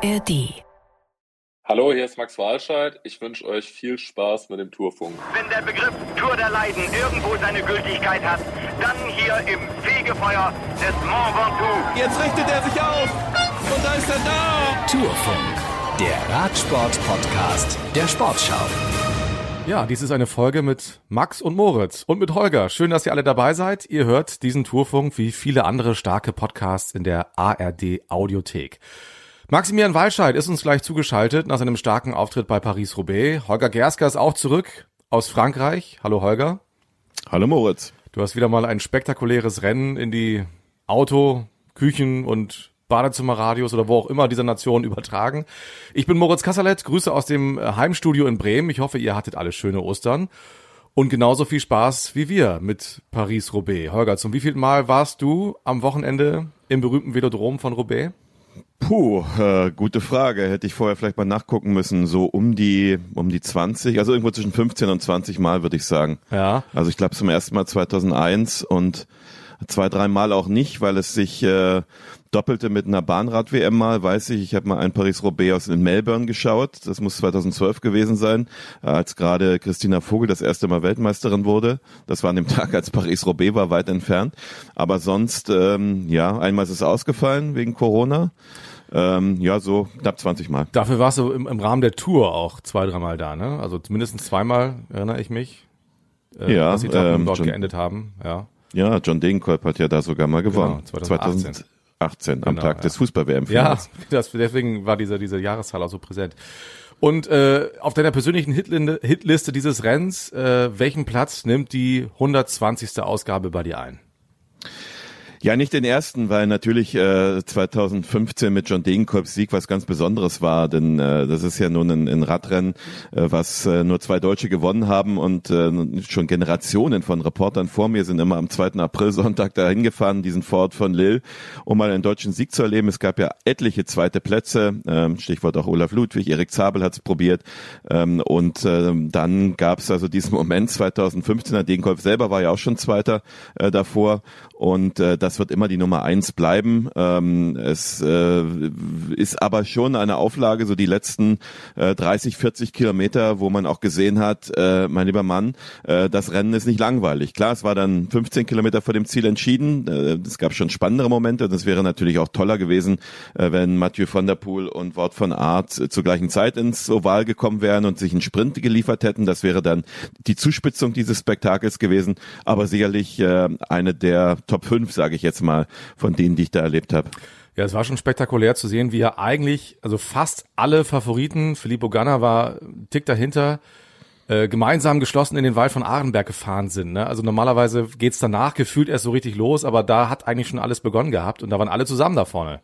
ARD. Hallo, hier ist Max Walscheid. Ich wünsche euch viel Spaß mit dem Tourfunk. Wenn der Begriff Tour der Leiden irgendwo seine Gültigkeit hat, dann hier im Fegefeuer des Mont Ventoux. Jetzt richtet er sich auf und da ist er da. Tourfunk, der Radsport-Podcast der Sportschau. Ja, dies ist eine Folge mit Max und Moritz und mit Holger. Schön, dass ihr alle dabei seid. Ihr hört diesen Tourfunk wie viele andere starke Podcasts in der ARD Audiothek. Maximilian Walscheid ist uns gleich zugeschaltet nach seinem starken Auftritt bei Paris-Roubaix. Holger Gersker ist auch zurück aus Frankreich. Hallo Holger. Hallo Moritz. Du hast wieder mal ein spektakuläres Rennen in die Auto, Küchen und Badezimmerradios oder wo auch immer dieser Nation übertragen. Ich bin Moritz Kasserlet, Grüße aus dem Heimstudio in Bremen. Ich hoffe, ihr hattet alle schöne Ostern. Und genauso viel Spaß wie wir mit Paris-Roubaix. Holger, zum wievielten Mal warst du am Wochenende im berühmten Velodrom von Roubaix? Puh, äh, gute Frage. Hätte ich vorher vielleicht mal nachgucken müssen. So um die um die 20, also irgendwo zwischen 15 und 20 Mal würde ich sagen. Ja. Also ich glaube zum ersten Mal 2001 und zwei, drei Mal auch nicht, weil es sich äh, doppelte mit einer Bahnrad-WM mal, weiß ich. Ich habe mal ein Paris-Roubaix aus in Melbourne geschaut. Das muss 2012 gewesen sein, als gerade Christina Vogel das erste Mal Weltmeisterin wurde. Das war an dem Tag, als Paris-Roubaix war, weit entfernt. Aber sonst, ähm, ja, einmal ist es ausgefallen wegen Corona. Ähm, ja, so knapp 20 Mal. Dafür warst du im, im Rahmen der Tour auch zwei, dreimal da, ne? Also mindestens zweimal, erinnere ich mich. Äh, ja, dass die Etappen ähm, dort John- geendet haben, ja. Ja, John Degenkolb hat ja da sogar mal gewonnen. Genau, 2018. 2018 am Genau, Tag ja. des fußball wm Ja, das, deswegen war diese, diese Jahreszahl auch so präsent. Und äh, auf deiner persönlichen Hitlinde, Hitliste dieses Rennens, äh, welchen Platz nimmt die 120. Ausgabe bei dir ein? Ja, nicht den ersten, weil natürlich äh, 2015 mit John Degenkolbs Sieg was ganz Besonderes war, denn äh, das ist ja nun ein, ein Radrennen, äh, was äh, nur zwei Deutsche gewonnen haben und äh, schon Generationen von Reportern vor mir sind immer am 2. April Sonntag dahin gefahren, diesen Ford von Lille, um mal einen deutschen Sieg zu erleben. Es gab ja etliche zweite Plätze, ähm, Stichwort auch Olaf Ludwig, Erik Zabel hat es probiert ähm, und ähm, dann gab es also diesen Moment 2015, Degenkolb selber war ja auch schon Zweiter äh, davor und äh, das wird immer die Nummer eins bleiben. Ähm, es äh, ist aber schon eine Auflage, so die letzten äh, 30, 40 Kilometer, wo man auch gesehen hat, äh, mein lieber Mann, äh, das Rennen ist nicht langweilig. Klar, es war dann 15 Kilometer vor dem Ziel entschieden. Äh, es gab schon spannendere Momente und es wäre natürlich auch toller gewesen, äh, wenn Mathieu van der Poel und Wort von Art zur gleichen Zeit ins Oval gekommen wären und sich einen Sprint geliefert hätten. Das wäre dann die Zuspitzung dieses Spektakels gewesen, aber sicherlich äh, eine der Top 5, sage ich jetzt mal, von denen, die ich da erlebt habe. Ja, es war schon spektakulär zu sehen, wie er eigentlich, also fast alle Favoriten, Filippo Ganna war Tick dahinter, äh, gemeinsam geschlossen in den Wald von Arenberg gefahren sind. Ne? Also normalerweise geht's danach gefühlt erst so richtig los, aber da hat eigentlich schon alles begonnen gehabt und da waren alle zusammen da vorne.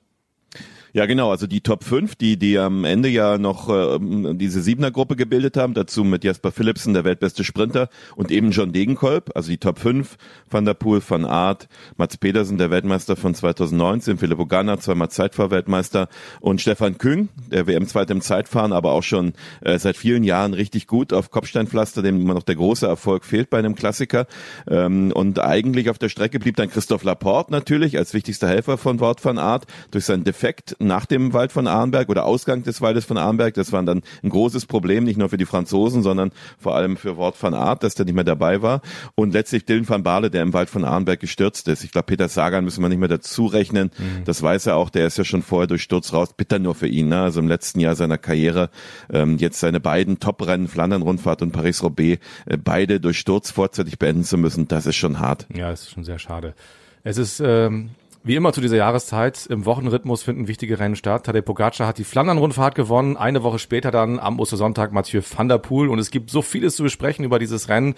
Ja, genau, also die Top 5, die, die am Ende ja noch ähm, diese Siebener-Gruppe gebildet haben, dazu mit Jasper Philipsen, der weltbeste Sprinter, und eben John Degenkolb, also die Top 5, Van der Poel, Van Aert, Mats Pedersen, der Weltmeister von 2019, Philipp Ganna, zweimal Zeitfahrweltmeister, und Stefan Küng, der WM-Zweite im Zeitfahren, aber auch schon äh, seit vielen Jahren richtig gut auf Kopfsteinpflaster, dem immer noch der große Erfolg fehlt bei einem Klassiker. Ähm, und eigentlich auf der Strecke blieb dann Christoph Laporte natürlich als wichtigster Helfer von Wout van Aert. Durch seinen Defekt nach dem Wald von Arnberg oder Ausgang des Waldes von Arnberg. Das war dann ein großes Problem, nicht nur für die Franzosen, sondern vor allem für Wout van Aert, dass der nicht mehr dabei war. Und letztlich Dylan van Baarle, der im Wald von Arnberg gestürzt ist. Ich glaube, Peter Sagan müssen wir nicht mehr dazu rechnen. Das weiß er auch. Der ist ja schon vorher durch Sturz raus. Bitter nur für ihn. Ne? Also im letzten Jahr seiner Karriere ähm, jetzt seine beiden Top-Rennen, Flandern-Rundfahrt und Paris-Roubaix, äh, beide durch Sturz vorzeitig beenden zu müssen, das ist schon hart. Ja, das ist schon sehr schade. Es ist ähm, wie immer zu dieser Jahreszeit im Wochenrhythmus finden wichtige Rennen statt. Tadej Pogacar hat die Flandern-Rundfahrt gewonnen. Eine Woche später dann am Ostersonntag Mathieu van der Poel. Und es gibt so vieles zu besprechen über dieses Rennen.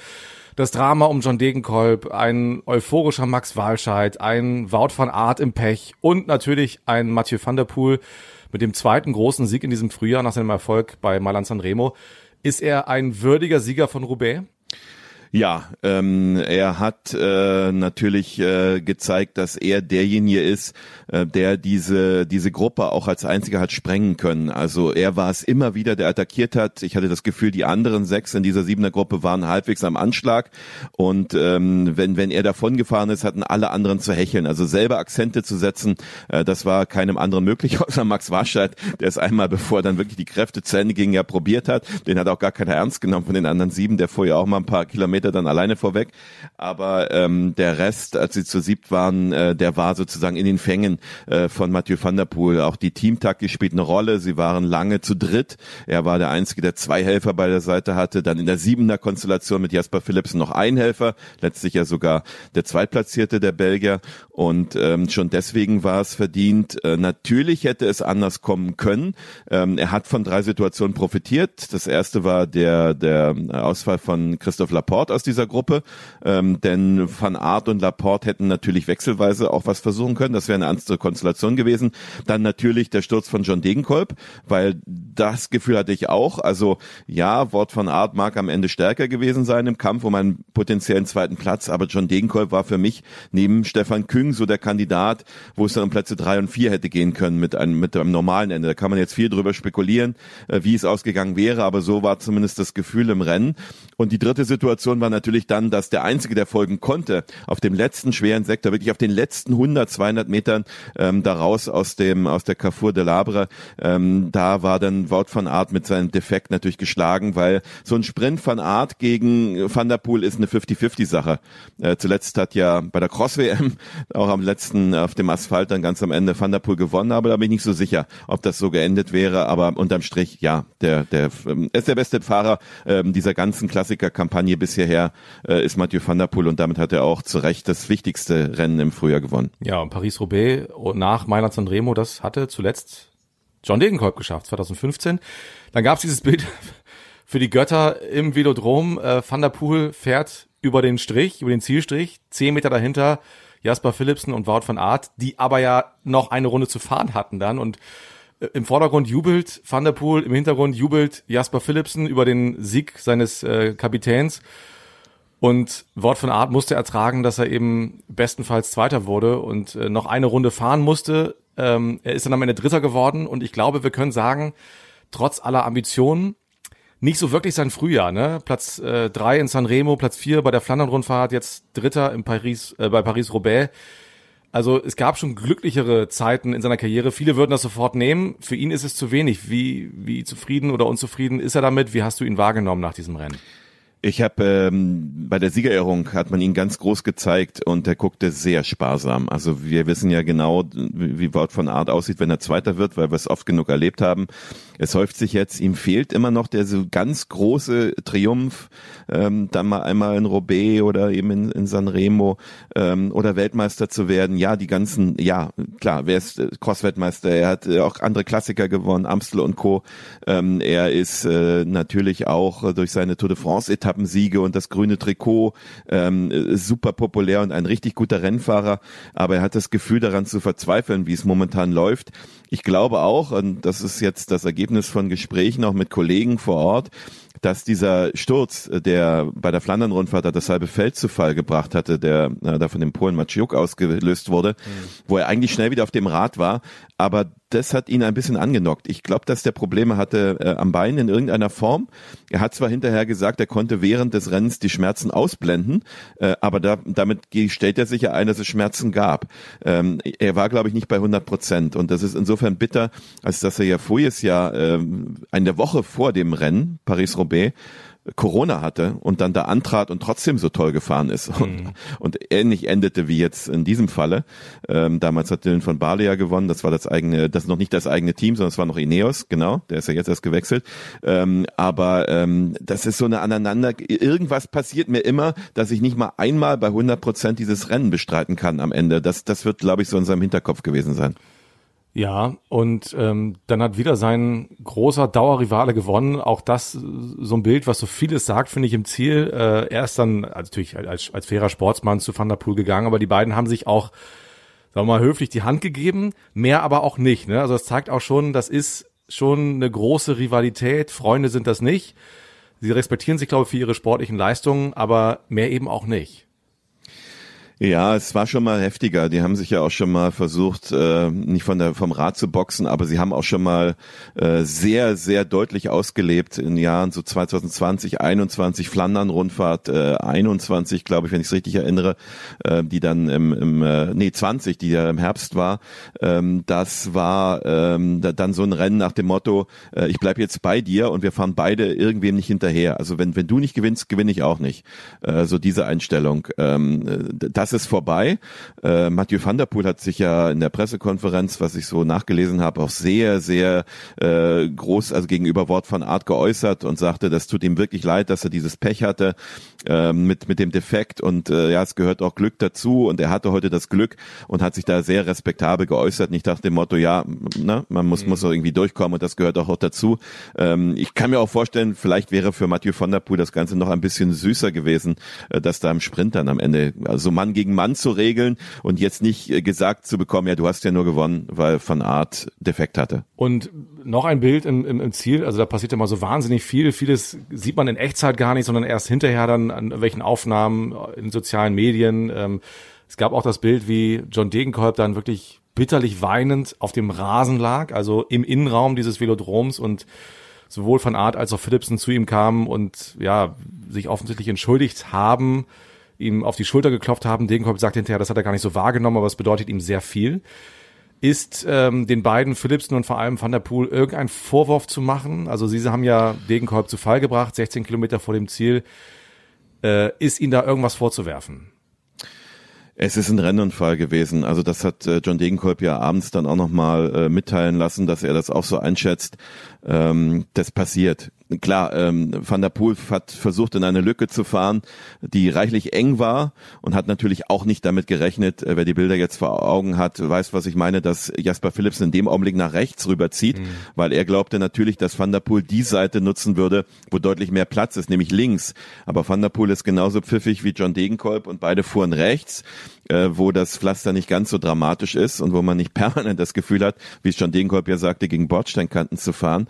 Das Drama um John Degenkolb, ein euphorischer Max Walscheid, ein Wout van Aert im Pech und natürlich ein Mathieu van der Poel mit dem zweiten großen Sieg in diesem Frühjahr nach seinem Erfolg bei Milan Sanremo. Ist er ein würdiger Sieger von Roubaix? Ja, ähm, er hat äh, natürlich äh, gezeigt, dass er derjenige ist, äh, der diese diese Gruppe auch als einziger hat sprengen können. Also er war es immer wieder, der attackiert hat. Ich hatte das Gefühl, die anderen sechs in dieser siebener Gruppe waren halbwegs am Anschlag und ähm, wenn wenn er davon gefahren ist, hatten alle anderen zu hecheln. Also selber Akzente zu setzen, äh, das war keinem anderen möglich, außer Max Warscheid, der es einmal, bevor dann wirklich die Kräfte zu Ende gingen, ja probiert hat. Den hat auch gar keiner ernst genommen von den anderen sieben, der vorher auch mal ein paar Kilometer Kilometer dann alleine vorweg. Aber ähm, der Rest, als sie zu siebt waren, äh, der war sozusagen in den Fängen äh, von Mathieu van der Poel. Auch die Teamtaktik spielt eine Rolle. Sie waren lange zu dritt. Er war der Einzige, der zwei Helfer bei der Seite hatte. Dann in der siebener Konstellation mit Jasper Philipsen noch ein Helfer. Letztlich ja sogar der Zweitplatzierte der Belgier. Und ähm, schon deswegen war es verdient. Äh, natürlich hätte es anders kommen können. Ähm, er hat von drei Situationen profitiert. Das erste war der, der Ausfall von Christoph Laporte Laporte aus dieser Gruppe, ähm, denn Van Aert und Laporte hätten natürlich wechselweise auch was versuchen können. Das wäre eine andere Konstellation gewesen. Dann natürlich der Sturz von John Degenkolb, weil das Gefühl hatte ich auch. Also ja, Wort von Art mag am Ende stärker gewesen sein im Kampf um einen potenziellen zweiten Platz, aber John Degenkolb war für mich neben Stefan Küng so der Kandidat, wo es dann um Plätze drei und vier hätte gehen können mit einem, mit einem normalen Ende. Da kann man jetzt viel drüber spekulieren, äh, wie es ausgegangen wäre, aber so war zumindest das Gefühl im Rennen. Und die dritte Situation Situation war natürlich dann, dass der Einzige, der folgen konnte, auf dem letzten schweren Sektor, wirklich auf den letzten 100, 200 Metern ähm, daraus aus dem aus der Carrefour de Labre, ähm, da war dann Wout van Aert mit seinem Defekt natürlich geschlagen, weil so ein Sprint van Aert gegen Van der Poel ist eine 50-50-Sache. Äh, zuletzt hat ja bei der Cross-WM auch am letzten auf dem Asphalt dann ganz am Ende Van der Poel gewonnen, aber da bin ich nicht so sicher, ob das so geendet wäre, aber unterm Strich, ja, der, der ähm, ist der beste Fahrer ähm, dieser ganzen Klassiker-Kampagne bisher hierher äh, ist Mathieu van der Poel und damit hat er auch zu Recht das wichtigste Rennen im Frühjahr gewonnen. Ja, und Paris-Roubaix nach Mailand San Remo, das hatte zuletzt John Degenkolb geschafft, 2015. Dann gab es dieses Bild für die Götter im Velodrom. Äh, van der Poel fährt über den Strich, über den Zielstrich, zehn Meter dahinter Jasper Philipsen und Wout van Aert, die aber ja noch eine Runde zu fahren hatten dann und äh, im Vordergrund jubelt Van der Poel, im Hintergrund jubelt Jasper Philipsen über den Sieg seines äh, Kapitäns. Und Wort von Art musste ertragen, dass er eben bestenfalls Zweiter wurde und äh, noch eine Runde fahren musste. Ähm, er ist dann am Ende Dritter geworden und ich glaube, wir können sagen, trotz aller Ambitionen, nicht so wirklich sein Frühjahr, ne? Platz äh, drei in Sanremo, Platz vier bei der Flandern-Rundfahrt, jetzt Dritter in Paris, äh, bei Paris-Roubaix. Also es gab schon glücklichere Zeiten in seiner Karriere. Viele würden das sofort nehmen. Für ihn ist es zu wenig. Wie, wie zufrieden oder unzufrieden ist er damit? Wie hast du ihn wahrgenommen nach diesem Rennen? Ich habe ähm, bei der Siegerehrung hat man ihn ganz groß gezeigt und er guckte sehr sparsam. Also wir wissen ja genau, wie, Wort von Art aussieht, wenn er Zweiter wird, weil wir es oft genug erlebt haben. Es häuft sich jetzt, ihm fehlt immer noch der so ganz große Triumph, ähm, dann mal einmal in Roubaix oder eben in, in Sanremo ähm, oder Weltmeister zu werden. Ja, die ganzen, ja klar, wer ist äh, Cross-Weltmeister? Er hat äh, auch andere Klassiker gewonnen, Amstel und Co. Ähm, er ist äh, natürlich auch durch seine Tour de France-Etappe Etappensiege und das grüne Trikot, ähm, super populär und ein richtig guter Rennfahrer, aber er hat das Gefühl daran zu verzweifeln, wie es momentan läuft. Ich glaube auch, und das ist jetzt das Ergebnis von Gesprächen auch mit Kollegen vor Ort, dass dieser Sturz, der bei der Flandern-Rundfahrt das halbe Feld zu Fall gebracht hatte, der äh, da von dem Polen Maciuk ausgelöst wurde, mhm. wo er eigentlich schnell wieder auf dem Rad war, aber das hat ihn ein bisschen angenockt. Ich glaube, dass der Probleme hatte äh, am Bein in irgendeiner Form. Er hat zwar hinterher gesagt, er konnte während des Rennens die Schmerzen ausblenden, äh, aber da, damit stellt er sich ja ein, dass es Schmerzen gab. Ähm, er war, glaube ich, nicht bei 100 Prozent und das ist insofern bitter, als dass er ja voriges Jahr, äh, eine Woche vor dem Rennen, Paris-Roubaix, Corona hatte und dann da antrat und trotzdem so toll gefahren ist und, mhm. und ähnlich endete wie jetzt in diesem Falle. Ähm, damals hat Dylan von Barley ja gewonnen, das war das eigene, das ist noch nicht das eigene Team, sondern es war noch Ineos, genau, der ist ja jetzt erst gewechselt. Ähm, aber ähm, das ist so eine aneinander, irgendwas passiert mir immer, dass ich nicht mal einmal bei 100 Prozent dieses Rennen bestreiten kann am Ende. Das, das wird, glaube ich, so in seinem Hinterkopf gewesen sein. Ja, und ähm, dann hat wieder sein großer Dauerrivale gewonnen. Auch das so ein Bild, was so vieles sagt, finde ich im Ziel. Äh, er ist dann also natürlich als, als fairer Sportsmann zu Van der Poel gegangen, aber die beiden haben sich auch, sagen wir mal, höflich die Hand gegeben, mehr aber auch nicht. Ne? Also das zeigt auch schon, das ist schon eine große Rivalität. Freunde sind das nicht. Sie respektieren sich, glaube ich, für ihre sportlichen Leistungen, aber mehr eben auch nicht. Ja, es war schon mal heftiger. Die haben sich ja auch schon mal versucht, äh, nicht von der vom Rad zu boxen, aber sie haben auch schon mal äh, sehr, sehr deutlich ausgelebt in Jahren so 2020, 21 Flandern-Rundfahrt, äh, 21, glaube ich, wenn ich es richtig erinnere, äh, die dann im, im äh, nee 20, die ja im Herbst war. Ähm, das war ähm, da, dann so ein Rennen nach dem Motto: äh, Ich bleib jetzt bei dir und wir fahren beide irgendwem nicht hinterher. Also wenn wenn du nicht gewinnst, gewinne ich auch nicht. Äh, so diese Einstellung. Ähm, äh, das ist vorbei. Äh, Mathieu van der Poel hat sich ja in der Pressekonferenz, was ich so nachgelesen habe, auch sehr, sehr äh, groß, also gegenüber Wort von Art geäußert und sagte, das tut ihm wirklich leid, dass er dieses Pech hatte äh, mit, mit dem Defekt und äh, ja, es gehört auch Glück dazu und er hatte heute das Glück und hat sich da sehr respektabel geäußert, nicht nach dem Motto, ja, ne, man muss, mhm. muss irgendwie durchkommen und das gehört auch, auch dazu. Ähm, ich kann mir auch vorstellen, vielleicht wäre für Mathieu van der Poel das Ganze noch ein bisschen süßer gewesen, äh, dass da im Sprint dann am Ende, also Mann gegen Mann zu regeln und jetzt nicht äh, gesagt zu bekommen, ja, du hast ja nur gewonnen, weil Van Art defekt hatte. Und noch ein Bild im, im, im Ziel, also da passiert mal so wahnsinnig viel. Vieles sieht man in Echtzeit gar nicht, sondern erst hinterher dann an welchen Aufnahmen in sozialen Medien. Ähm, es gab auch das Bild, wie John Degenkolb dann wirklich bitterlich weinend auf dem Rasen lag, also im Innenraum dieses Velodroms und sowohl von Art als auch Philipsen zu ihm kamen und ja, sich offensichtlich entschuldigt haben ihm auf die Schulter geklopft haben. Degenkolb sagt hinterher, das hat er gar nicht so wahrgenommen, aber es bedeutet ihm sehr viel. Ist ähm, den beiden Philipsen und vor allem Van der Poel irgendein Vorwurf zu machen? Also sie haben ja Degenkolb zu Fall gebracht, 16 Kilometer vor dem Ziel. Äh, ist ihnen da irgendwas vorzuwerfen? Es ist ein Rennunfall gewesen. Also das hat äh, John Degenkolb ja abends dann auch nochmal äh, mitteilen lassen, dass er das auch so einschätzt. Ähm, das passiert klar, ähm, Van der Poel hat versucht, in eine Lücke zu fahren, die reichlich eng war und hat natürlich auch nicht damit gerechnet, äh, wer die Bilder jetzt vor Augen hat, weiß, was ich meine, dass Jasper Philips in dem Augenblick nach rechts rüberzieht, mhm. weil er glaubte natürlich, dass Van der Poel die Seite nutzen würde, wo deutlich mehr Platz ist, nämlich links. Aber Van der Poel ist genauso pfiffig wie John Degenkolb und beide fuhren rechts, äh, wo das Pflaster nicht ganz so dramatisch ist und wo man nicht permanent das Gefühl hat, wie es John Degenkolb ja sagte, gegen Bordsteinkanten zu fahren.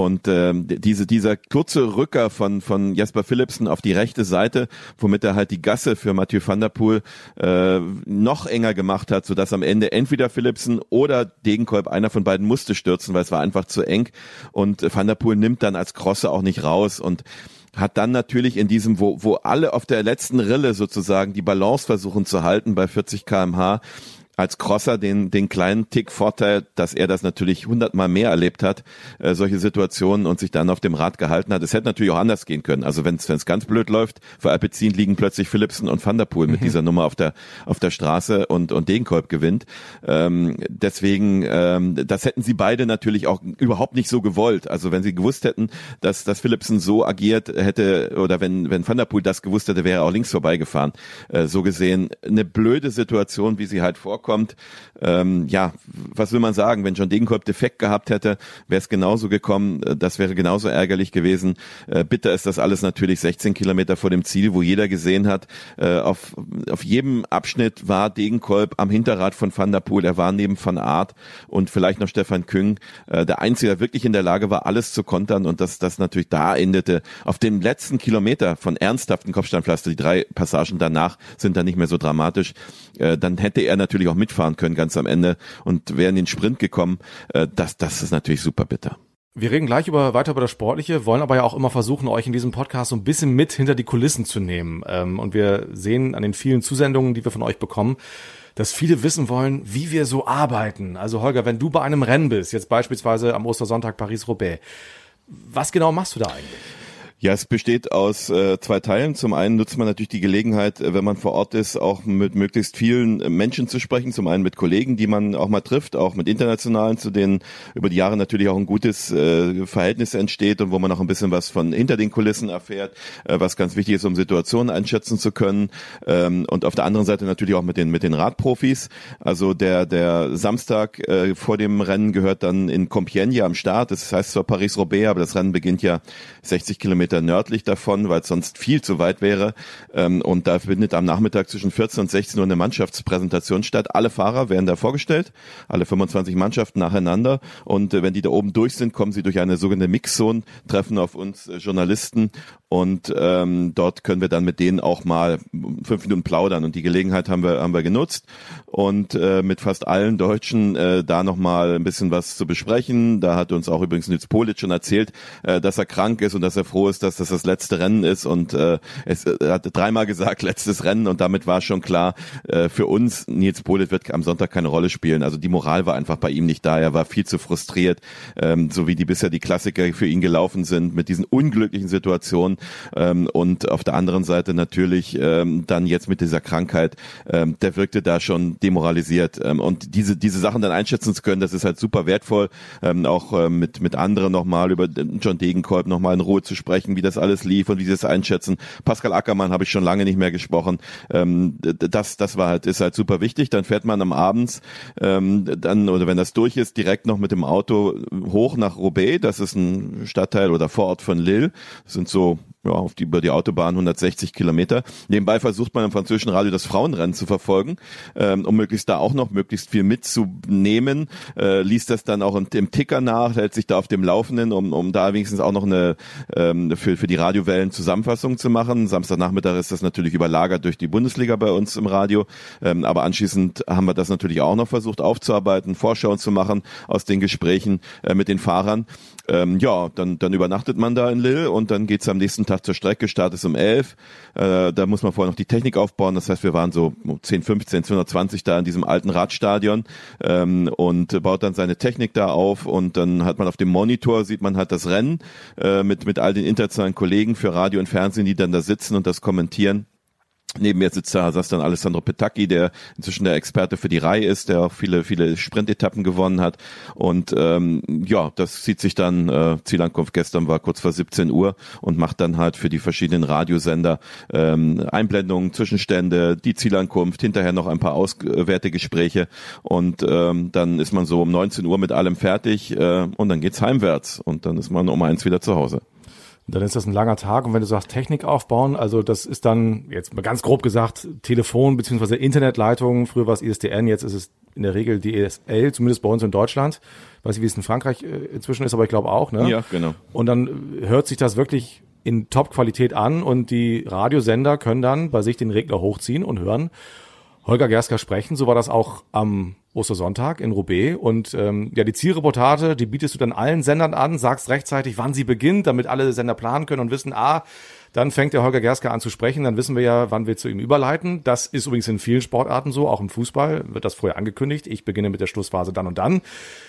Und ähm, diese, dieser kurze Rücker von, von Jasper Philipsen auf die rechte Seite, womit er halt die Gasse für Mathieu van der Poel äh, noch enger gemacht hat, sodass am Ende entweder Philipsen oder Degenkolb, einer von beiden musste stürzen, weil es war einfach zu eng. Und van der Poel nimmt dann als Krosse auch nicht raus. Und hat dann natürlich in diesem, wo, wo alle auf der letzten Rille sozusagen die Balance versuchen zu halten bei 40 kmh, als Crosser den, den kleinen Tick Vorteil, dass er das natürlich hundertmal mehr erlebt hat, äh, solche Situationen und sich dann auf dem Rad gehalten hat. Es hätte natürlich auch anders gehen können. Also wenn es ganz blöd läuft, für Alpecin liegen plötzlich Philipsen und Van der Poel mit mhm. dieser Nummer auf der auf der Straße und und Degenkolb gewinnt. Ähm, deswegen, ähm, das hätten sie beide natürlich auch überhaupt nicht so gewollt. Also wenn sie gewusst hätten, dass dass Philipsen so agiert hätte oder wenn wenn Van der Poel das gewusst hätte, wäre er auch links vorbeigefahren. Äh, so gesehen eine blöde Situation, wie sie halt vorkommt kommt. Ähm, ja, was will man sagen? Wenn John Degenkolb defekt gehabt hätte, wäre es genauso gekommen. Äh, das wäre genauso ärgerlich gewesen. Äh, bitter ist das alles natürlich 16 Kilometer vor dem Ziel, wo jeder gesehen hat, äh, auf, auf jedem Abschnitt war Degenkolb am Hinterrad von Van der Poel. Er war neben Van Aert und vielleicht noch Stefan Küng. Äh, der Einzige, der wirklich in der Lage war, alles zu kontern und dass das natürlich da endete. Auf dem letzten Kilometer von ernsthaften Kopfsteinpflaster, die drei Passagen danach sind dann nicht mehr so dramatisch, äh, dann hätte er natürlich auch mitfahren können ganz am Ende und wären in den Sprint gekommen. Äh, das, das ist natürlich super bitter. Wir reden gleich über, weiter über das Sportliche, wollen aber ja auch immer versuchen, euch in diesem Podcast so ein bisschen mit hinter die Kulissen zu nehmen. Ähm, und wir sehen an den vielen Zusendungen, die wir von euch bekommen, dass viele wissen wollen, wie wir so arbeiten. Also Holger, wenn du bei einem Rennen bist, jetzt beispielsweise am Ostersonntag Paris-Roubaix, was genau machst du da eigentlich? Ja, es besteht aus äh, zwei Teilen. Zum einen nutzt man natürlich die Gelegenheit, äh, wenn man vor Ort ist, auch mit möglichst vielen äh, Menschen zu sprechen. Zum einen mit Kollegen, die man auch mal trifft, auch mit internationalen, zu denen über die Jahre natürlich auch ein gutes äh, Verhältnis entsteht und wo man auch ein bisschen was von hinter den Kulissen erfährt, äh, was ganz wichtig ist, um Situationen einschätzen zu können. Ähm, und auf der anderen Seite natürlich auch mit den mit den Radprofis. Also der der Samstag äh, vor dem Rennen gehört dann in Compiègne am Start. Das heißt zwar Paris-Roubaix, aber das Rennen beginnt ja 60 Kilometer Kilometer nördlich davon, weil es sonst viel zu weit wäre. Ähm, und da findet am Nachmittag zwischen 14 und 16 Uhr eine Mannschaftspräsentation statt. Alle Fahrer werden da vorgestellt, alle 25 Mannschaften nacheinander. Und äh, wenn die da oben durch sind, kommen sie durch eine sogenannte Mixzone, treffen auf uns äh, Journalisten und ähm, dort können wir dann mit denen auch mal fünf Minuten plaudern und die Gelegenheit haben wir haben wir genutzt und äh, mit fast allen Deutschen äh, da noch mal ein bisschen was zu besprechen. Da hat uns auch übrigens Nils Polic schon erzählt, äh, dass er krank ist und dass er froh ist, dass das das letzte Rennen ist und äh, es äh, er hat dreimal gesagt letztes Rennen und damit war schon klar äh, für uns Nils Polic wird am Sonntag keine Rolle spielen. Also die Moral war einfach bei ihm nicht da. Er war viel zu frustriert, ähm, so wie die bisher die Klassiker für ihn gelaufen sind mit diesen unglücklichen Situationen ähm, und auf der anderen Seite natürlich ähm, dann jetzt mit dieser Krankheit, ähm, der wirkte da schon demoralisiert ähm, und diese diese Sachen dann einschätzen zu können, das ist halt super wertvoll, ähm, auch ähm, mit mit anderen nochmal über John Degenkolb nochmal in Ruhe zu sprechen, wie das alles lief und wie sie es einschätzen. Pascal Ackermann habe ich schon lange nicht mehr gesprochen. Ähm, das das war halt ist halt super wichtig. Dann fährt man am Abends ähm, dann oder wenn das durch ist direkt noch mit dem Auto hoch nach Roubaix. Das ist ein Stadtteil oder Vorort von Lille. Das sind so ja, auf die, über die Autobahn 160 Kilometer. Nebenbei versucht man im französischen Radio das Frauenrennen zu verfolgen, ähm, um möglichst da auch noch möglichst viel mitzunehmen. Äh, liest das dann auch im Ticker nach, hält sich da auf dem Laufenden, um, um da wenigstens auch noch eine ähm, für, für die Radiowellen Zusammenfassung zu machen. Samstagnachmittag ist das natürlich überlagert durch die Bundesliga bei uns im Radio. Ähm, aber anschließend haben wir das natürlich auch noch versucht aufzuarbeiten, Vorschauen zu machen aus den Gesprächen äh, mit den Fahrern. Ähm, ja, dann, dann übernachtet man da in Lille und dann geht's am nächsten Tag zur Strecke, Start ist um 11. Äh, da muss man vorher noch die Technik aufbauen. Das heißt, wir waren so 10, 15, 220 da in diesem alten Radstadion ähm, und baut dann seine Technik da auf und dann hat man auf dem Monitor, sieht man halt das Rennen äh, mit, mit all den internationalen Kollegen für Radio und Fernsehen, die dann da sitzen und das kommentieren. Neben mir sitzt da saß dann Alessandro Petacchi, der inzwischen der Experte für die Reihe ist, der auch viele, viele Sprintetappen gewonnen hat. Und ähm, ja, das zieht sich dann, äh, Zielankunft gestern war kurz vor 17 Uhr und macht dann halt für die verschiedenen Radiosender ähm, Einblendungen, Zwischenstände, die Zielankunft, hinterher noch ein paar Auswertegespräche und ähm, dann ist man so um 19 Uhr mit allem fertig äh, und dann geht's heimwärts und dann ist man um eins wieder zu Hause. Dann ist das ein langer Tag und wenn du sagst Technik aufbauen, also das ist dann jetzt mal ganz grob gesagt Telefon beziehungsweise Internetleitung. Früher war es ISDN, jetzt ist es in der Regel DSL, zumindest bei uns in Deutschland. weiß nicht, wie es in Frankreich äh, inzwischen ist, aber ich glaube auch. Ne? Ja, genau. Und dann hört sich das wirklich in Top-Qualität an und die Radiosender können dann bei sich den Regler hochziehen und hören Holger Gersker sprechen. So war das auch am Ostersonntag in Roubaix. Und ähm, ja, die Zielreportage, die bietest du dann allen Sendern an, sagst rechtzeitig, wann sie beginnt, damit alle Sender planen können und wissen, ah, dann fängt der Holger Gersker an zu sprechen, dann wissen wir ja, wann wir zu ihm überleiten. Das ist übrigens in vielen Sportarten so, auch im Fußball wird das vorher angekündigt. Ich beginne mit der Schlussphase dann und dann.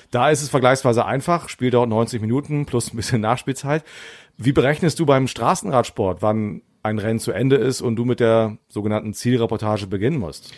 Da ist es vergleichsweise einfach, Spiel dauert 90 Minuten plus ein bisschen Nachspielzeit. Wie berechnest du beim Straßenradsport, wann ein Rennen zu Ende ist und du mit der sogenannten Zielreportage beginnen musst?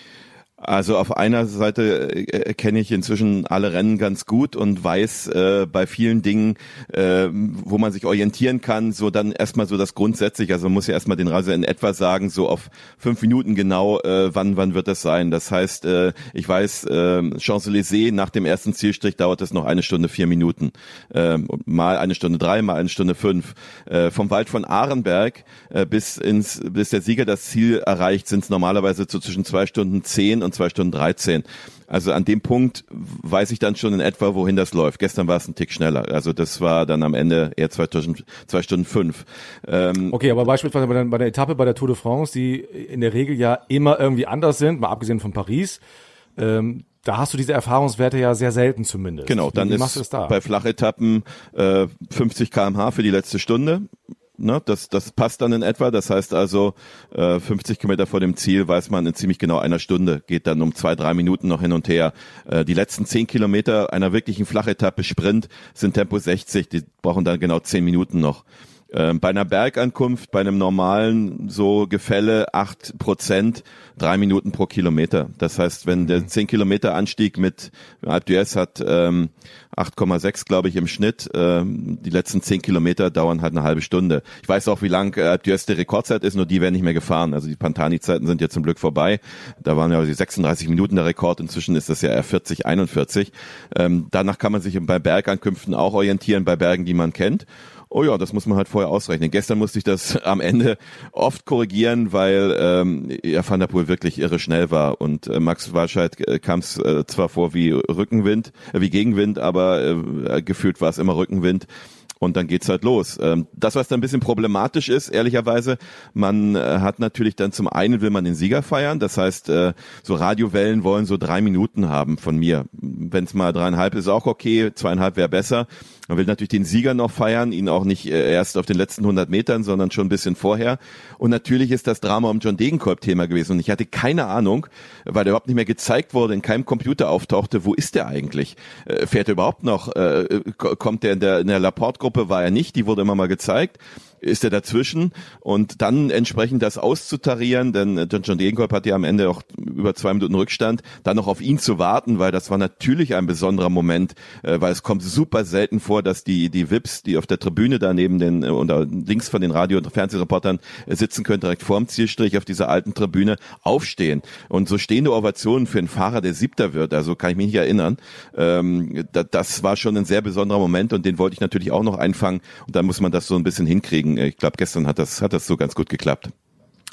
Also auf einer Seite äh, kenne ich inzwischen alle Rennen ganz gut und weiß äh, bei vielen Dingen, äh, wo man sich orientieren kann, so dann erstmal so das grundsätzlich, also man muss ja erstmal den Reise in etwa sagen, so auf fünf Minuten genau, äh, wann wann wird das sein. Das heißt, äh, ich weiß, äh, Champs-Élysées nach dem ersten Zielstrich dauert es noch eine Stunde vier Minuten, äh, mal eine Stunde drei, mal eine Stunde fünf. Äh, vom Wald von Ahrenberg äh, bis ins bis der Sieger das Ziel erreicht, sind es normalerweise so zwischen zwei Stunden zehn und zwei Stunden 13. Also an dem Punkt weiß ich dann schon in etwa, wohin das läuft. Gestern war es ein Tick schneller. Also das war dann am Ende eher zwei, Stunden, zwei Stunden fünf. Ähm okay, aber beispielsweise bei der, bei der Etappe bei der Tour de France, die in der Regel ja immer irgendwie anders sind, mal abgesehen von Paris, ähm, da hast du diese Erfahrungswerte ja sehr selten zumindest. Genau, dann Wie ist bei Flachetappen äh, 50 kmh für die letzte Stunde Ne, das, das passt dann in etwa. Das heißt also, äh, 50 Kilometer vor dem Ziel weiß man in ziemlich genau einer Stunde, geht dann um zwei, drei Minuten noch hin und her. Äh, die letzten zehn Kilometer einer wirklichen Flachetappe Sprint sind Tempo 60, die brauchen dann genau zehn Minuten noch. Ähm, bei einer Bergankunft, bei einem normalen so Gefälle acht Prozent, drei Minuten pro Kilometer. Das heißt, wenn der zehn Kilometer Anstieg mit Alp d'Huez hat ähm, 8,6 glaube ich im Schnitt, ähm, die letzten zehn Kilometer dauern halt eine halbe Stunde. Ich weiß auch, wie lang äh, Alp d'Huez die Rekordzeit ist, nur die werden nicht mehr gefahren. Also die Pantani-Zeiten sind ja zum Glück vorbei. Da waren ja die 36 Minuten der Rekord. Inzwischen ist das ja eher 40, 41. Ähm, danach kann man sich bei Bergankünften auch orientieren, bei Bergen, die man kennt. Oh ja, das muss man halt vorher ausrechnen. Gestern musste ich das am Ende oft korrigieren, weil ähm, ja, Van der Poel wirklich irre schnell war und äh, Max Walscheid äh, kam es äh, zwar vor wie Rückenwind, äh, wie Gegenwind, aber äh, gefühlt war es immer Rückenwind und dann geht's halt los. Ähm, das, was dann ein bisschen problematisch ist, ehrlicherweise, man äh, hat natürlich dann zum einen will man den Sieger feiern, das heißt, äh, so Radiowellen wollen so drei Minuten haben von mir. Wenn es mal dreieinhalb ist, auch okay, zweieinhalb wäre besser. Man will natürlich den Sieger noch feiern, ihn auch nicht äh, erst auf den letzten 100 Metern, sondern schon ein bisschen vorher. Und natürlich ist das Drama um John Degenkolb Thema gewesen. Und ich hatte keine Ahnung, weil der überhaupt nicht mehr gezeigt wurde, in keinem Computer auftauchte, wo ist der eigentlich? Fährt er überhaupt noch? Kommt der in der, in der Laporte-Gruppe? War er nicht? Die wurde immer mal gezeigt ist er dazwischen. Und dann entsprechend das auszutarieren, denn äh, John, John Degenkolb hat ja am Ende auch über zwei Minuten Rückstand, dann noch auf ihn zu warten, weil das war natürlich ein besonderer Moment, äh, weil es kommt super selten vor, dass die die Vips, die auf der Tribüne daneben den oder links von den Radio- und Fernsehreportern sitzen können, direkt vorm Zielstrich auf dieser alten Tribüne aufstehen. Und so stehende Ovationen für einen Fahrer, der Siebter wird, also kann ich mich nicht erinnern. Ähm, das war schon ein sehr besonderer Moment und den wollte ich natürlich auch noch einfangen. Und dann muss man das so ein bisschen hinkriegen ich glaube, gestern hat das, hat das so ganz gut geklappt.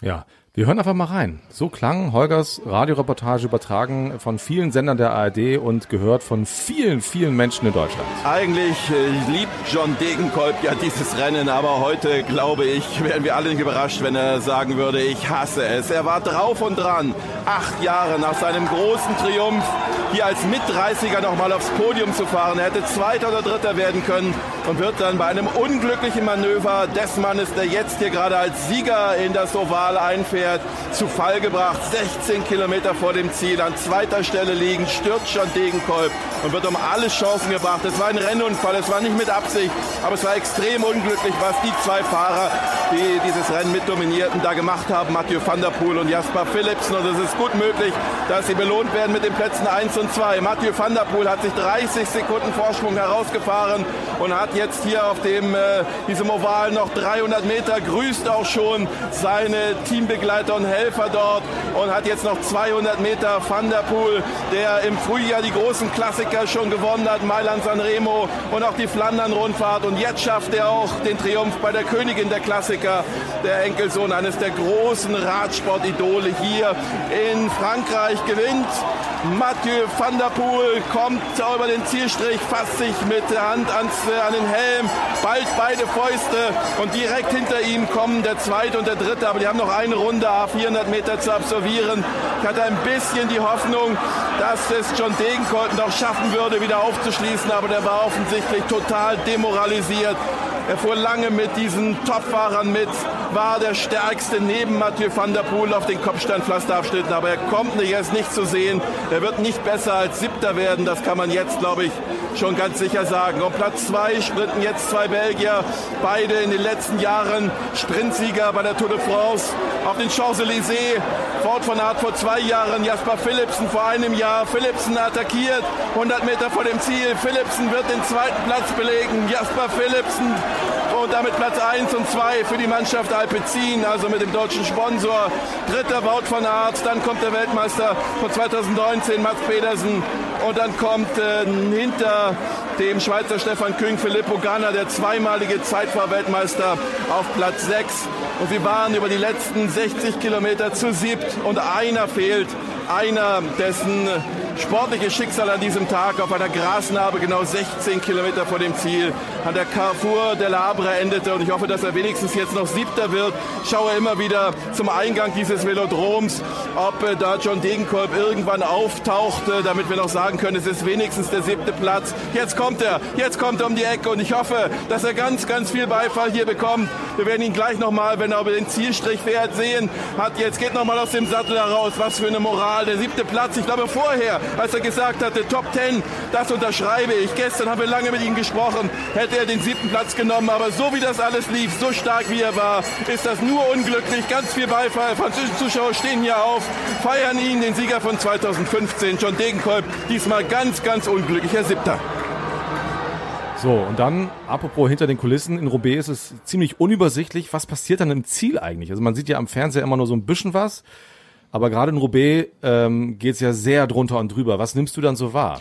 Ja, wir hören einfach mal rein. So klang Holgers Radioreportage übertragen von vielen Sendern der ARD und gehört von vielen, vielen Menschen in Deutschland. Eigentlich äh, liebt John Degenkolb ja dieses Rennen, aber heute, glaube ich, wären wir alle überrascht, wenn er sagen würde, ich hasse es. Er war drauf und dran, acht Jahre nach seinem großen Triumph hier als Mit-30er nochmal aufs Podium zu fahren. Er hätte Zweiter oder Dritter werden können und wird dann bei einem unglücklichen Manöver des Mannes, der jetzt hier gerade als Sieger in das Oval einfährt, Pferd zu Fall gebracht. 16 Kilometer vor dem Ziel an zweiter Stelle liegen, stürzt schon Degenkolb und wird um alle Chancen gebracht. Es war ein Rennunfall, es war nicht mit Absicht, aber es war extrem unglücklich, was die zwei Fahrer, die dieses Rennen mit dominierten, da gemacht haben. Mathieu van der Poel und Jasper Philipsen. Und es ist gut möglich, dass sie belohnt werden mit den Plätzen 1 und 2. Mathieu van der Poel hat sich 30 Sekunden Vorsprung herausgefahren und hat jetzt hier auf dem, äh, diesem Oval noch 300 Meter, grüßt auch schon seine Teambegleiter Begleiter und Helfer dort und hat jetzt noch 200 Meter Van der Poel, der im Frühjahr die großen Klassiker schon gewonnen hat, Mailand San Remo und auch die Flandern-Rundfahrt. Und jetzt schafft er auch den Triumph bei der Königin der Klassiker, der Enkelsohn eines der großen Radsportidole hier in Frankreich gewinnt. Mathieu van der Poel kommt über den Zielstrich, fasst sich mit der Hand ans, äh, an den Helm, bald beide Fäuste und direkt hinter ihm kommen der zweite und der dritte, aber die haben noch eine Runde Runde 400 Meter zu absolvieren. Ich hatte ein bisschen die Hoffnung, dass es John Degenkolb noch schaffen würde, wieder aufzuschließen, aber der war offensichtlich total demoralisiert. Er fuhr lange mit diesen Topfahrern mit, war der stärkste neben Mathieu van der Poel auf den Kopfsteinpflasterabschnitten, aber er kommt nicht, er ist nicht zu sehen. Er wird nicht besser als Siebter werden, das kann man jetzt, glaube ich, schon ganz sicher sagen. Um Platz zwei sprinten jetzt zwei Belgier, beide in den letzten Jahren Sprintsieger bei der Tour de France auf den Champs-Élysées. Ford von Aert vor zwei Jahren, Jasper Philipsen vor einem Jahr. Philipsen attackiert, 100 Meter vor dem Ziel. Philipsen wird den zweiten Platz belegen. Jasper Philipsen und damit Platz 1 und 2 für die Mannschaft Alpecin, also mit dem deutschen Sponsor. Dritter Wout von Aert, dann kommt der Weltmeister von 2019, Mats Pedersen. Und dann kommt äh, hinter dem Schweizer Stefan Küng Filippo Ganna, der zweimalige Zeitfahrweltmeister, auf Platz 6. Und sie waren über die letzten 60 Kilometer zu siebt und einer fehlt. Einer, dessen sportliches Schicksal an diesem Tag auf einer Grasnarbe genau 16 Kilometer vor dem Ziel an der Carrefour de Labre endete und ich hoffe, dass er wenigstens jetzt noch Siebter wird. Schaue immer wieder zum Eingang dieses Velodroms, ob äh, da John Degenkolb irgendwann auftauchte, damit wir noch sagen können, es ist wenigstens der siebte Platz. Jetzt kommt er, jetzt kommt er um die Ecke und ich hoffe, dass er ganz, ganz viel Beifall hier bekommt. Wir werden ihn gleich nochmal, wenn er über den Zielstrich fährt, sehen. Hat jetzt geht nochmal aus dem Sattel heraus. Was für eine Moral. Der siebte Platz. Ich glaube vorher als er gesagt hatte, Top 10, das unterschreibe ich. Gestern haben wir lange mit ihm gesprochen, hätte er den siebten Platz genommen. Aber so wie das alles lief, so stark wie er war, ist das nur unglücklich. Ganz viel Beifall. Französische Zuschauer stehen hier auf, feiern ihn, den Sieger von 2015, John Degenkolb. Diesmal ganz, ganz unglücklicher Siebter. So, und dann, apropos hinter den Kulissen, in Roubaix ist es ziemlich unübersichtlich. Was passiert dann im Ziel eigentlich? Also man sieht ja am Fernseher immer nur so ein bisschen was. Aber gerade in Roubaix ähm, geht ja sehr drunter und drüber. Was nimmst du dann so wahr?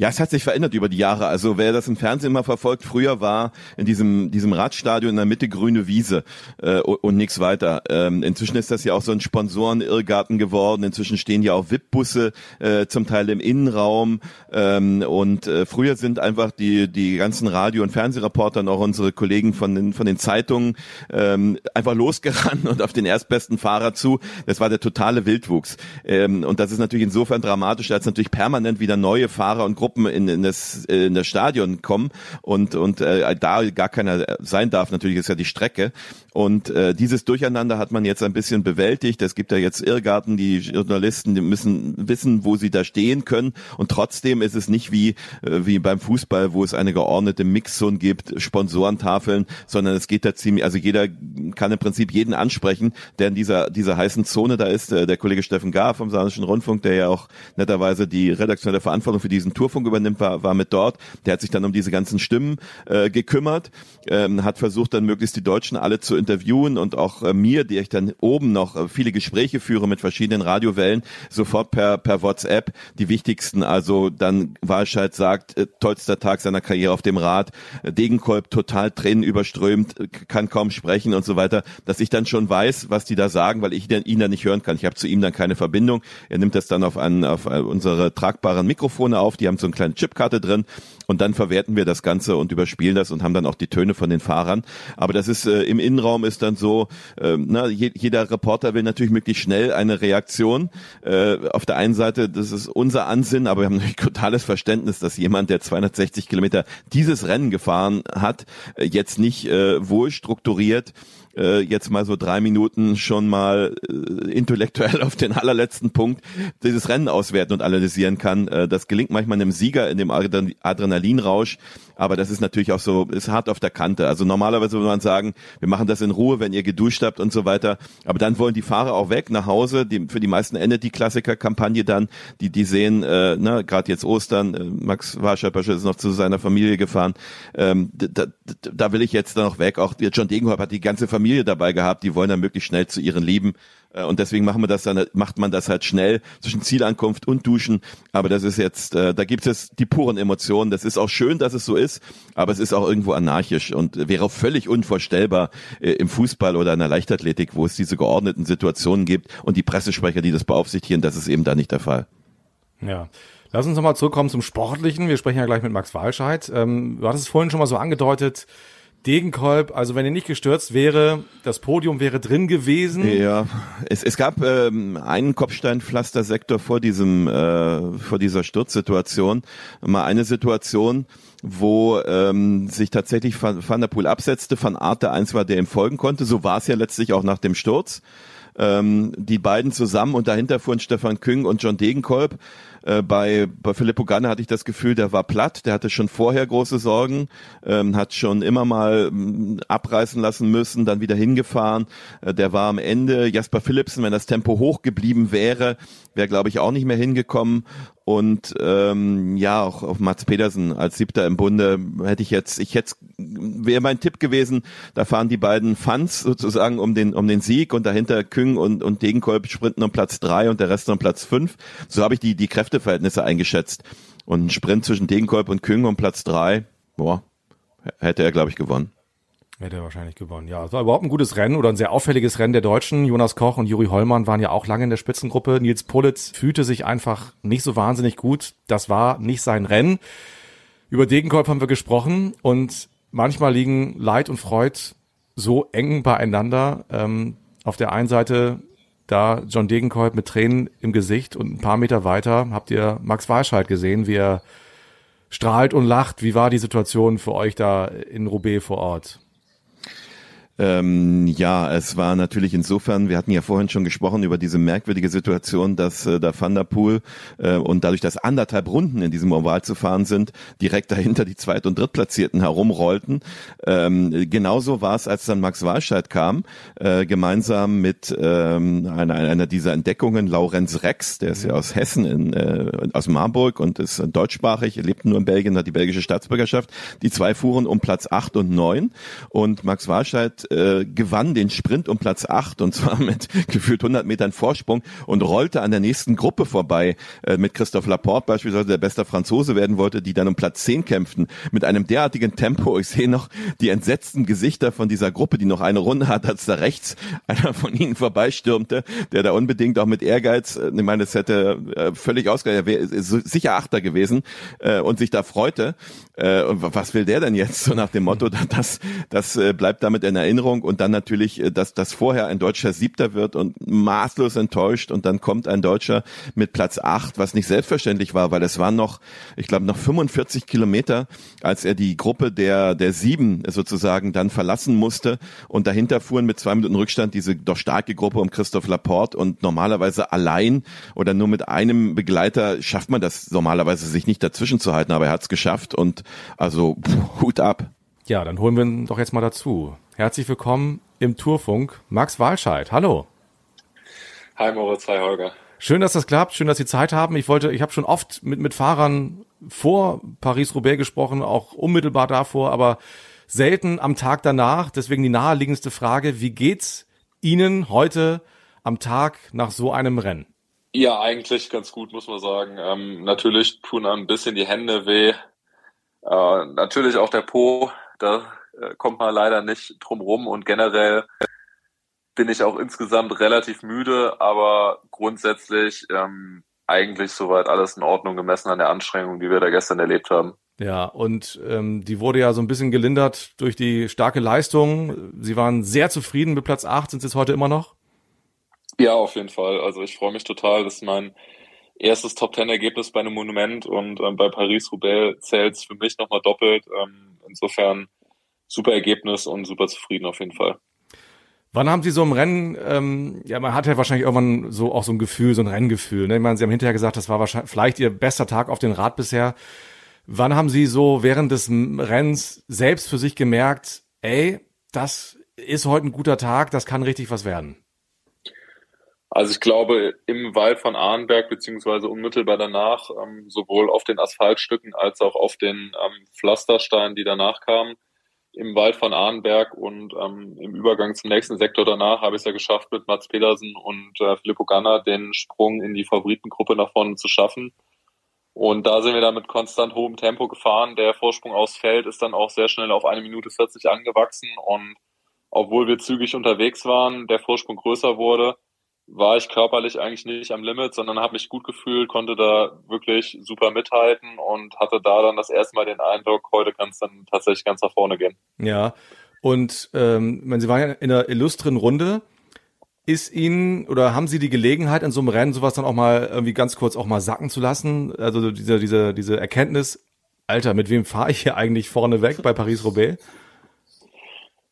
Ja, es hat sich verändert über die Jahre. Also wer das im Fernsehen mal verfolgt, früher war in diesem, diesem Radstadion in der Mitte grüne Wiese äh, und, und nichts weiter. Ähm, inzwischen ist das ja auch so ein Sponsoren-Irrgarten geworden. Inzwischen stehen ja auch VIP-Busse äh, zum Teil im Innenraum. Ähm, und äh, früher sind einfach die, die ganzen Radio- und Fernsehreporter und auch unsere Kollegen von den, von den Zeitungen ähm, einfach losgerannt und auf den erstbesten Fahrer zu. Das war der totale Wildwuchs. Ähm, und das ist natürlich insofern dramatisch, als natürlich permanent wieder neue Fahrer und Gruppen in, in, das, in das Stadion kommen und, und äh, da gar keiner sein darf. Natürlich ist ja die Strecke. Und äh, dieses Durcheinander hat man jetzt ein bisschen bewältigt. Es gibt ja jetzt Irrgarten, die Journalisten die müssen wissen, wo sie da stehen können. Und trotzdem ist es nicht wie, äh, wie beim Fußball, wo es eine geordnete Mixzone gibt, Sponsorentafeln, sondern es geht da ziemlich, also jeder kann im Prinzip jeden ansprechen, der in dieser, dieser heißen Zone da ist. Äh, der Kollege Steffen Gar vom Saarländischen Rundfunk, der ja auch netterweise die redaktionelle Verantwortung für diesen Tourfunk übernimmt, war, war mit dort. Der hat sich dann um diese ganzen Stimmen äh, gekümmert, ähm, hat versucht dann möglichst die Deutschen alle zu interviewen und auch äh, mir, die ich dann oben noch äh, viele Gespräche führe mit verschiedenen Radiowellen, sofort per, per WhatsApp die wichtigsten. Also dann Walscheid sagt, äh, tollster Tag seiner Karriere auf dem Rad, äh, Degenkolb total Tränen überströmt, äh, kann kaum sprechen und so weiter, dass ich dann schon weiß, was die da sagen, weil ich den, ihn dann nicht hören kann. Ich habe zu ihm dann keine Verbindung. Er nimmt das dann auf, einen, auf unsere tragbaren Mikrofone auf, die haben so eine kleine Chipkarte drin und dann verwerten wir das Ganze und überspielen das und haben dann auch die Töne von den Fahrern. Aber das ist äh, im Innenraum ist dann so, äh, na, je, jeder Reporter will natürlich möglichst schnell eine Reaktion. Äh, auf der einen Seite, das ist unser Ansinn, aber wir haben natürlich totales Verständnis, dass jemand, der 260 Kilometer dieses Rennen gefahren hat, äh, jetzt nicht äh, wohl strukturiert äh, jetzt mal so drei Minuten schon mal äh, intellektuell auf den allerletzten Punkt dieses Rennen auswerten und analysieren kann. Äh, das gelingt manchmal einem Sieger in dem Adrenalinrausch, aber das ist natürlich auch so, ist hart auf der Kante. Also normalerweise würde man sagen, wir machen das in Ruhe, wenn ihr geduscht habt und so weiter. Aber dann wollen die Fahrer auch weg nach Hause. Die, für die meisten endet die Klassiker-Kampagne dann. Die, die sehen, äh, ne, gerade jetzt Ostern, äh, Max Warschapper ist noch zu seiner Familie gefahren. Ähm, da, da will ich jetzt dann noch weg. Auch John Degenkolb hat die ganze Familie dabei gehabt. Die wollen dann möglichst schnell zu ihren Lieben. Äh, und deswegen machen wir das dann, macht man das halt schnell zwischen Zielankunft und Duschen. Aber das ist jetzt, äh, da gibt es die puren Emotionen. Das ist auch schön, dass es so ist, aber es ist auch irgendwo anarchisch und wäre völlig unvorstellbar äh, im Fußball oder in der Leichtathletik, wo es diese geordneten Situationen gibt und die Pressesprecher, die das beaufsichtigen, das ist eben da nicht der Fall. Ja. Lass uns nochmal zurückkommen zum Sportlichen. Wir sprechen ja gleich mit Max Walscheid. Ähm, du hattest es vorhin schon mal so angedeutet, Degenkolb, also wenn er nicht gestürzt wäre, das Podium wäre drin gewesen. Ja, es, es gab ähm, einen Kopfsteinpflastersektor vor diesem äh, vor dieser Sturzsituation, mal eine Situation, wo ähm, sich tatsächlich Van, Van der Poel absetzte, Van Aert der eins war, der ihm folgen konnte. So war es ja letztlich auch nach dem Sturz. Ähm, die beiden zusammen und dahinter fuhren Stefan Küng und John Degenkolb. Äh, bei, bei Filippo Ganne hatte ich das Gefühl, der war platt, der hatte schon vorher große Sorgen, ähm, hat schon immer mal ähm, abreißen lassen müssen, dann wieder hingefahren. Äh, der war am Ende, Jasper Philipsen, wenn das Tempo hoch geblieben wäre, wäre, glaube ich, auch nicht mehr hingekommen. Und ähm, ja, auch auf Mats Pedersen als Siebter im Bunde hätte ich jetzt, ich hätte, wäre mein Tipp gewesen, da fahren die beiden Fans sozusagen um den, um den Sieg und dahinter Küng und, und Degenkolb sprinten um Platz drei und der Rest um Platz fünf. So habe ich die, die Kräfteverhältnisse eingeschätzt. Und ein Sprint zwischen Degenkolb und Küng um Platz drei, boah, hätte er, glaube ich, gewonnen. Hätte er wahrscheinlich gewonnen. Ja, es war überhaupt ein gutes Rennen oder ein sehr auffälliges Rennen der Deutschen. Jonas Koch und Juri Hollmann waren ja auch lange in der Spitzengruppe. Nils Politz fühlte sich einfach nicht so wahnsinnig gut. Das war nicht sein Rennen. Über Degenkolb haben wir gesprochen und manchmal liegen Leid und Freud so eng beieinander. Ähm, auf der einen Seite da John Degenkolb mit Tränen im Gesicht und ein paar Meter weiter habt ihr Max Walscheid gesehen, wie er strahlt und lacht. Wie war die Situation für euch da in Roubaix vor Ort? Ähm, ja, es war natürlich insofern, wir hatten ja vorhin schon gesprochen über diese merkwürdige Situation, dass äh, der Van der Poel äh, und dadurch, dass anderthalb Runden in diesem Oval zu fahren sind, direkt dahinter die Zweit- und Drittplatzierten herumrollten. Ähm, genauso war es, als dann Max Walscheid kam, äh, gemeinsam mit ähm, einer, einer dieser Entdeckungen, Laurenz Rex, der ist ja aus Hessen, in, äh, aus Marburg und ist deutschsprachig, lebt nur in Belgien, hat die belgische Staatsbürgerschaft. Die zwei fuhren um Platz acht und neun und Max Walscheid äh, gewann den Sprint um Platz acht und zwar mit gefühlt 100 Metern Vorsprung und rollte an der nächsten Gruppe vorbei äh, mit Christophe Laporte beispielsweise, der bester Franzose werden wollte, die dann um Platz zehn kämpften mit einem derartigen Tempo. Ich sehe noch die entsetzten Gesichter von dieser Gruppe, die noch eine Runde hat, als da rechts einer von ihnen vorbeistürmte, der da unbedingt auch mit Ehrgeiz, äh, ich meine, es hätte äh, völlig ausgereicht, er sicher Achter gewesen äh, und sich da freute. Äh, was will der denn jetzt? So nach dem Motto, das, das äh, bleibt damit in Erinnerung und dann natürlich, äh, dass, dass vorher ein Deutscher Siebter wird und maßlos enttäuscht und dann kommt ein Deutscher mit Platz acht, was nicht selbstverständlich war, weil es waren noch, ich glaube, noch 45 Kilometer, als er die Gruppe der, der sieben sozusagen dann verlassen musste und dahinter fuhren mit zwei Minuten Rückstand diese doch starke Gruppe um Christoph Laporte und normalerweise allein oder nur mit einem Begleiter schafft man das normalerweise sich nicht dazwischen zu halten, aber er hat es geschafft und also pff, Hut ab. Ja, dann holen wir ihn doch jetzt mal dazu. Herzlich willkommen im Tourfunk, Max Walscheid. Hallo. Hi Moritz, hi Holger. Schön, dass das klappt, schön, dass Sie Zeit haben. Ich wollte, ich habe schon oft mit, mit Fahrern vor Paris-Roubaix gesprochen, auch unmittelbar davor, aber selten am Tag danach. Deswegen die naheliegendste Frage, wie geht's Ihnen heute am Tag nach so einem Rennen? Ja, eigentlich ganz gut, muss man sagen. Ähm, natürlich tun ein bisschen die Hände weh. Äh, natürlich auch der Po, da äh, kommt man leider nicht drum rum und generell bin ich auch insgesamt relativ müde, aber grundsätzlich ähm, eigentlich soweit alles in Ordnung gemessen an der Anstrengung, die wir da gestern erlebt haben. Ja, und ähm, die wurde ja so ein bisschen gelindert durch die starke Leistung. Sie waren sehr zufrieden mit Platz 8, sind Sie es heute immer noch? Ja, auf jeden Fall. Also ich freue mich total. Das ist mein erstes Top-Ten-Ergebnis bei einem Monument und ähm, bei Paris-Roubaix zählt es für mich nochmal doppelt. Ähm, insofern super Ergebnis und super zufrieden auf jeden Fall. Wann haben Sie so im Rennen, ähm, ja, man hat ja wahrscheinlich irgendwann so auch so ein Gefühl, so ein Renngefühl. Ne? Ich meine, Sie haben hinterher gesagt, das war wahrscheinlich vielleicht Ihr bester Tag auf den Rad bisher. Wann haben Sie so während des Rennens selbst für sich gemerkt, ey, das ist heute ein guter Tag, das kann richtig was werden? Also ich glaube, im Wald von Arnberg beziehungsweise unmittelbar danach, ähm, sowohl auf den Asphaltstücken als auch auf den ähm, Pflastersteinen, die danach kamen, im Wald von Arnberg und ähm, im Übergang zum nächsten Sektor danach habe ich es ja geschafft, mit Mats Pedersen und äh, Filippo Ganna den Sprung in die Favoritengruppe nach vorne zu schaffen. Und da sind wir dann mit konstant hohem Tempo gefahren. Der Vorsprung aufs Feld ist dann auch sehr schnell auf eine Minute 40 angewachsen. Und obwohl wir zügig unterwegs waren, der Vorsprung größer wurde, war ich körperlich eigentlich nicht am Limit, sondern habe mich gut gefühlt, konnte da wirklich super mithalten und hatte da dann das erste Mal den Eindruck, heute kann es dann tatsächlich ganz nach vorne gehen. Ja, und ähm, wenn Sie waren ja in einer illustren Runde, ist Ihnen oder haben Sie die Gelegenheit in so einem Rennen sowas dann auch mal irgendwie ganz kurz auch mal sacken zu lassen? Also diese diese diese Erkenntnis, Alter, mit wem fahre ich hier eigentlich vorne weg bei Paris-Roubaix?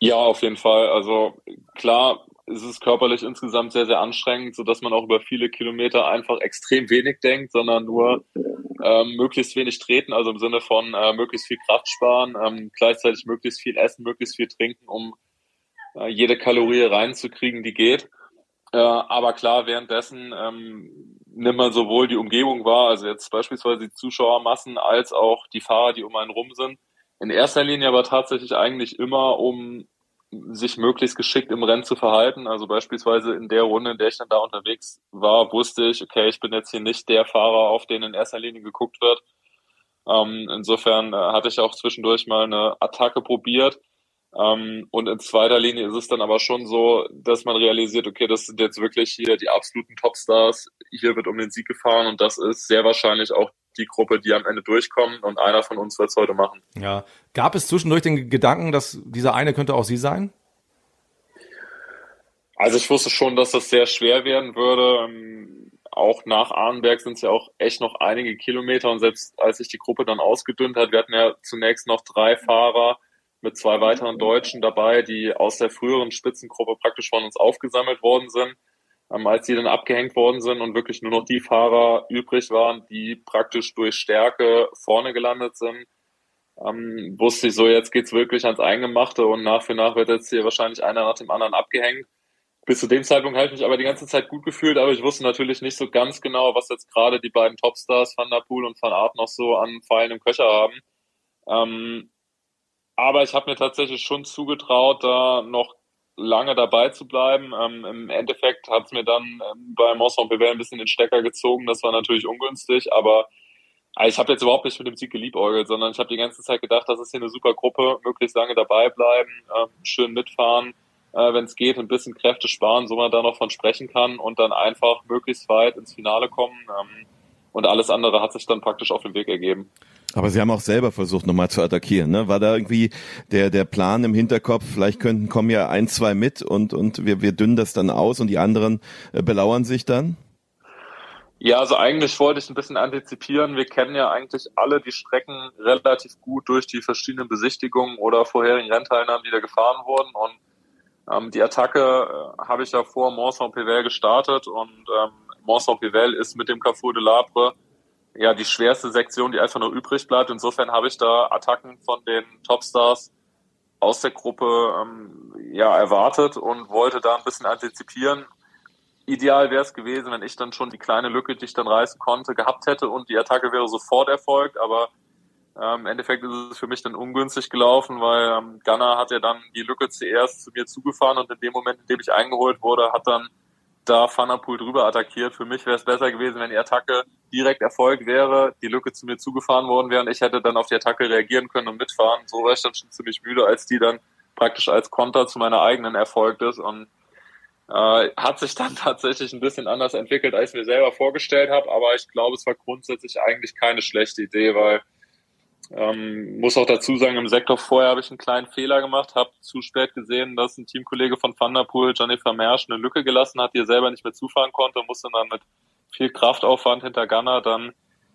Ja, auf jeden Fall. Also klar, es ist körperlich insgesamt sehr, sehr anstrengend, so dass man auch über viele Kilometer einfach extrem wenig denkt, sondern nur ähm, möglichst wenig treten, also im Sinne von äh, möglichst viel Kraft sparen, ähm, gleichzeitig möglichst viel essen, möglichst viel trinken, um äh, jede Kalorie reinzukriegen, die geht. Äh, aber klar, währenddessen ähm, nimmt man sowohl die Umgebung wahr, also jetzt beispielsweise die Zuschauermassen, als auch die Fahrer, die um einen rum sind. In erster Linie aber tatsächlich eigentlich immer, um sich möglichst geschickt im Rennen zu verhalten. Also beispielsweise in der Runde, in der ich dann da unterwegs war, wusste ich, okay, ich bin jetzt hier nicht der Fahrer, auf den in erster Linie geguckt wird. Ähm, insofern äh, hatte ich auch zwischendurch mal eine Attacke probiert. Ähm, und in zweiter Linie ist es dann aber schon so, dass man realisiert, okay, das sind jetzt wirklich hier die absoluten Topstars. Hier wird um den Sieg gefahren und das ist sehr wahrscheinlich auch die Gruppe, die am Ende durchkommt und einer von uns wird es heute machen. Ja. Gab es zwischendurch den Gedanken, dass dieser eine könnte auch Sie sein? Also ich wusste schon, dass das sehr schwer werden würde. Ähm, auch nach Arnberg sind es ja auch echt noch einige Kilometer und selbst als sich die Gruppe dann ausgedünnt hat, wir hatten ja zunächst noch drei Fahrer mit zwei weiteren Deutschen dabei, die aus der früheren Spitzengruppe praktisch von uns aufgesammelt worden sind ähm, als die dann abgehängt worden sind und wirklich nur noch die Fahrer übrig waren, die praktisch durch Stärke vorne gelandet sind, ähm, wusste ich so, jetzt geht's wirklich ans Eingemachte und nach für nach wird jetzt hier wahrscheinlich einer nach dem anderen abgehängt. Bis zu dem Zeitpunkt habe ich mich aber die ganze Zeit gut gefühlt, aber ich wusste natürlich nicht so ganz genau, was jetzt gerade die beiden Topstars Van der Poel und Van Aert noch so an Pfeilen im Köcher haben. Ähm, aber ich habe mir tatsächlich schon zugetraut, da noch lange dabei zu bleiben. Ähm, Im Endeffekt hat es mir dann ähm, bei Mosson ein bisschen den Stecker gezogen. Das war natürlich ungünstig, aber äh, ich habe jetzt überhaupt nicht mit dem Sieg geliebäugelt, sondern ich habe die ganze Zeit gedacht, das ist hier eine super Gruppe, möglichst lange dabei bleiben, äh, schön mitfahren, äh, wenn es geht, ein bisschen Kräfte sparen, so man da noch von sprechen kann und dann einfach möglichst weit ins Finale kommen. Ähm, und alles andere hat sich dann praktisch auf den Weg ergeben. Aber Sie haben auch selber versucht, nochmal zu attackieren. Ne? War da irgendwie der, der Plan im Hinterkopf, vielleicht könnten kommen ja ein, zwei mit und, und wir, wir dünnen das dann aus und die anderen äh, belauern sich dann? Ja, also eigentlich wollte ich ein bisschen antizipieren. Wir kennen ja eigentlich alle die Strecken relativ gut durch die verschiedenen Besichtigungen oder vorherigen Rennteilnahmen, die da gefahren wurden. Und ähm, die Attacke äh, habe ich ja vor Mont Saint-Pével gestartet und ähm, Mont Saint-Pével ist mit dem Carrefour de l'Arbre ja die schwerste Sektion, die einfach noch übrig bleibt. Insofern habe ich da Attacken von den Topstars aus der Gruppe ähm, ja erwartet und wollte da ein bisschen antizipieren. Ideal wäre es gewesen, wenn ich dann schon die kleine Lücke, die ich dann reißen konnte, gehabt hätte und die Attacke wäre sofort erfolgt, aber ähm, Im Endeffekt ist es für mich dann ungünstig gelaufen, weil ähm, Gunner hat ja dann die Lücke zuerst zu mir zugefahren und in dem Moment, in dem ich eingeholt wurde, hat dann da Fanapool drüber attackiert. Für mich wäre es besser gewesen, wenn die Attacke direkt erfolgt wäre, die Lücke zu mir zugefahren worden wäre und ich hätte dann auf die Attacke reagieren können und mitfahren. So war ich dann schon ziemlich müde, als die dann praktisch als Konter zu meiner eigenen erfolgt ist und äh, hat sich dann tatsächlich ein bisschen anders entwickelt, als ich mir selber vorgestellt habe, aber ich glaube, es war grundsätzlich eigentlich keine schlechte Idee, weil ähm, muss auch dazu sagen, im Sektor vorher habe ich einen kleinen Fehler gemacht, habe zu spät gesehen, dass ein Teamkollege von Thunderpool, Jennifer Mersch, eine Lücke gelassen hat, die er selber nicht mehr zufahren konnte, musste dann mit viel Kraftaufwand hinter Gunner dann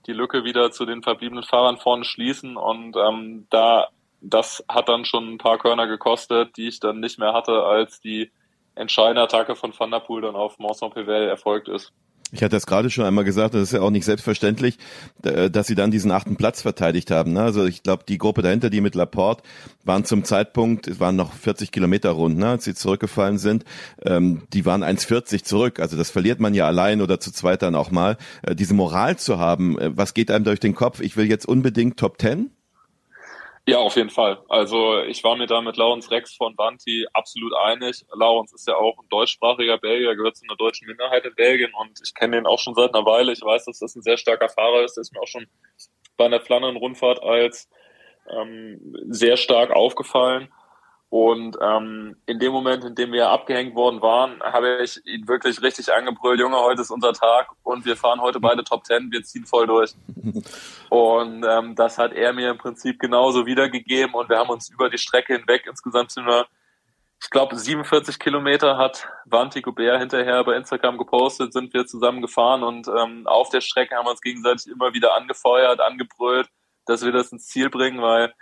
die Lücke wieder zu den verbliebenen Fahrern vorne schließen und ähm, da das hat dann schon ein paar Körner gekostet, die ich dann nicht mehr hatte, als die entscheidende Attacke von Van der Poel dann auf Mont Saint-Pével erfolgt ist. Ich hatte das gerade schon einmal gesagt, das ist ja auch nicht selbstverständlich, dass sie dann diesen achten Platz verteidigt haben. Ne? Also ich glaube, die Gruppe dahinter, die mit Laporte, waren zum Zeitpunkt, es waren noch 40 Kilometer rund, ne, als sie zurückgefallen sind, ähm, die waren 1,40 zurück. Also das verliert man ja allein oder zu zweit dann auch mal. Äh, diese Moral zu haben, äh, was geht einem durch den Kopf? Ich will jetzt unbedingt Top Ten? Ja, auf jeden Fall. Also ich war mir da mit Laurens Rex von Banti absolut einig. Laurens ist ja auch ein deutschsprachiger Belgier, gehört zu einer deutschen Minderheit in Belgien und ich kenne den auch schon seit einer Weile. Ich weiß, dass das ein sehr starker Fahrer ist. Der ist mir auch schon bei einer Flandern-Rundfahrt als ähm, sehr stark aufgefallen. Und ähm, in dem Moment, in dem wir abgehängt worden waren, habe ich ihn wirklich richtig angebrüllt, Junge, heute ist unser Tag und wir fahren heute beide Top Ten, wir ziehen voll durch. und ähm, das hat er mir im Prinzip genauso wiedergegeben und wir haben uns über die Strecke hinweg insgesamt sind wir, ich glaube, 47 Kilometer hat Vanti Gobert hinterher bei Instagram gepostet, sind wir zusammen gefahren und ähm, auf der Strecke haben wir uns gegenseitig immer wieder angefeuert, angebrüllt, dass wir das ins Ziel bringen, weil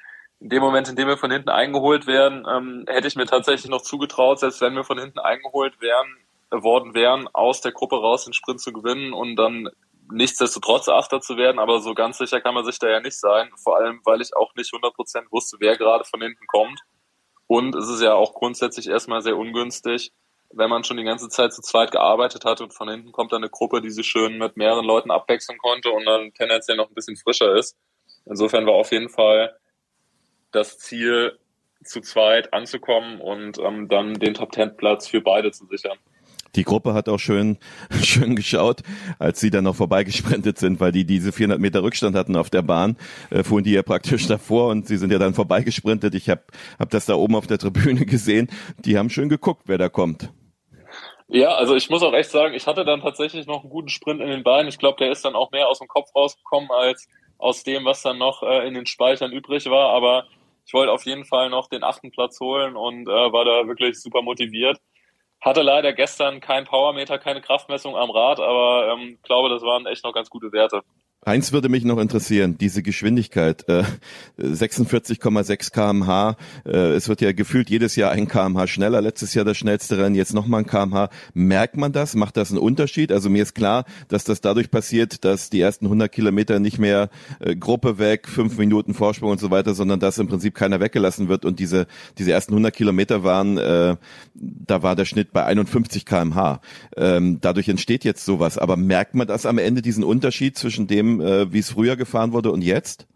in dem Moment, in dem wir von hinten eingeholt werden, ähm, hätte ich mir tatsächlich noch zugetraut, selbst wenn wir von hinten eingeholt wären, worden wären, aus der Gruppe raus den Sprint zu gewinnen und dann nichtsdestotrotz Achter zu werden, aber so ganz sicher kann man sich da ja nicht sein, vor allem, weil ich auch nicht 100% wusste, wer gerade von hinten kommt. Und es ist ja auch grundsätzlich erstmal sehr ungünstig, wenn man schon die ganze Zeit zu zweit gearbeitet hat und von hinten kommt dann eine Gruppe, die sich schön mit mehreren Leuten abwechseln konnte und dann tendenziell noch ein bisschen frischer ist. Insofern war auf jeden Fall das Ziel, zu zweit anzukommen und ähm, dann den Top Ten Platz für beide zu sichern. Die Gruppe hat auch schön, schön geschaut, als sie dann noch vorbeigesprintet sind, weil die diese 400 Meter Rückstand hatten auf der Bahn, äh, fuhren die ja praktisch davor und sie sind ja dann vorbeigesprintet. Ich habe hab das da oben auf der Tribüne gesehen. Die haben schön geguckt, wer da kommt. Ja, also ich muss auch echt sagen, ich hatte dann tatsächlich noch einen guten Sprint in den Beinen. Ich glaube, der ist dann auch mehr aus dem Kopf rausgekommen als aus dem, was dann noch äh, in den Speichern übrig war. Aber ich wollte auf jeden Fall noch den achten Platz holen und äh, war da wirklich super motiviert. Hatte leider gestern kein Powermeter, keine Kraftmessung am Rad, aber ähm, glaube, das waren echt noch ganz gute Werte. Eins würde mich noch interessieren, diese Geschwindigkeit, äh, 46,6 kmh, äh, es wird ja gefühlt jedes Jahr ein kmh schneller, letztes Jahr das schnellste Rennen, jetzt nochmal ein kmh. Merkt man das? Macht das einen Unterschied? Also mir ist klar, dass das dadurch passiert, dass die ersten 100 Kilometer nicht mehr äh, Gruppe weg, fünf Minuten Vorsprung und so weiter, sondern dass im Prinzip keiner weggelassen wird und diese, diese ersten 100 Kilometer waren, äh, da war der Schnitt bei 51 kmh. Ähm, dadurch entsteht jetzt sowas, aber merkt man das am Ende, diesen Unterschied zwischen dem, äh, wie es früher gefahren wurde und jetzt?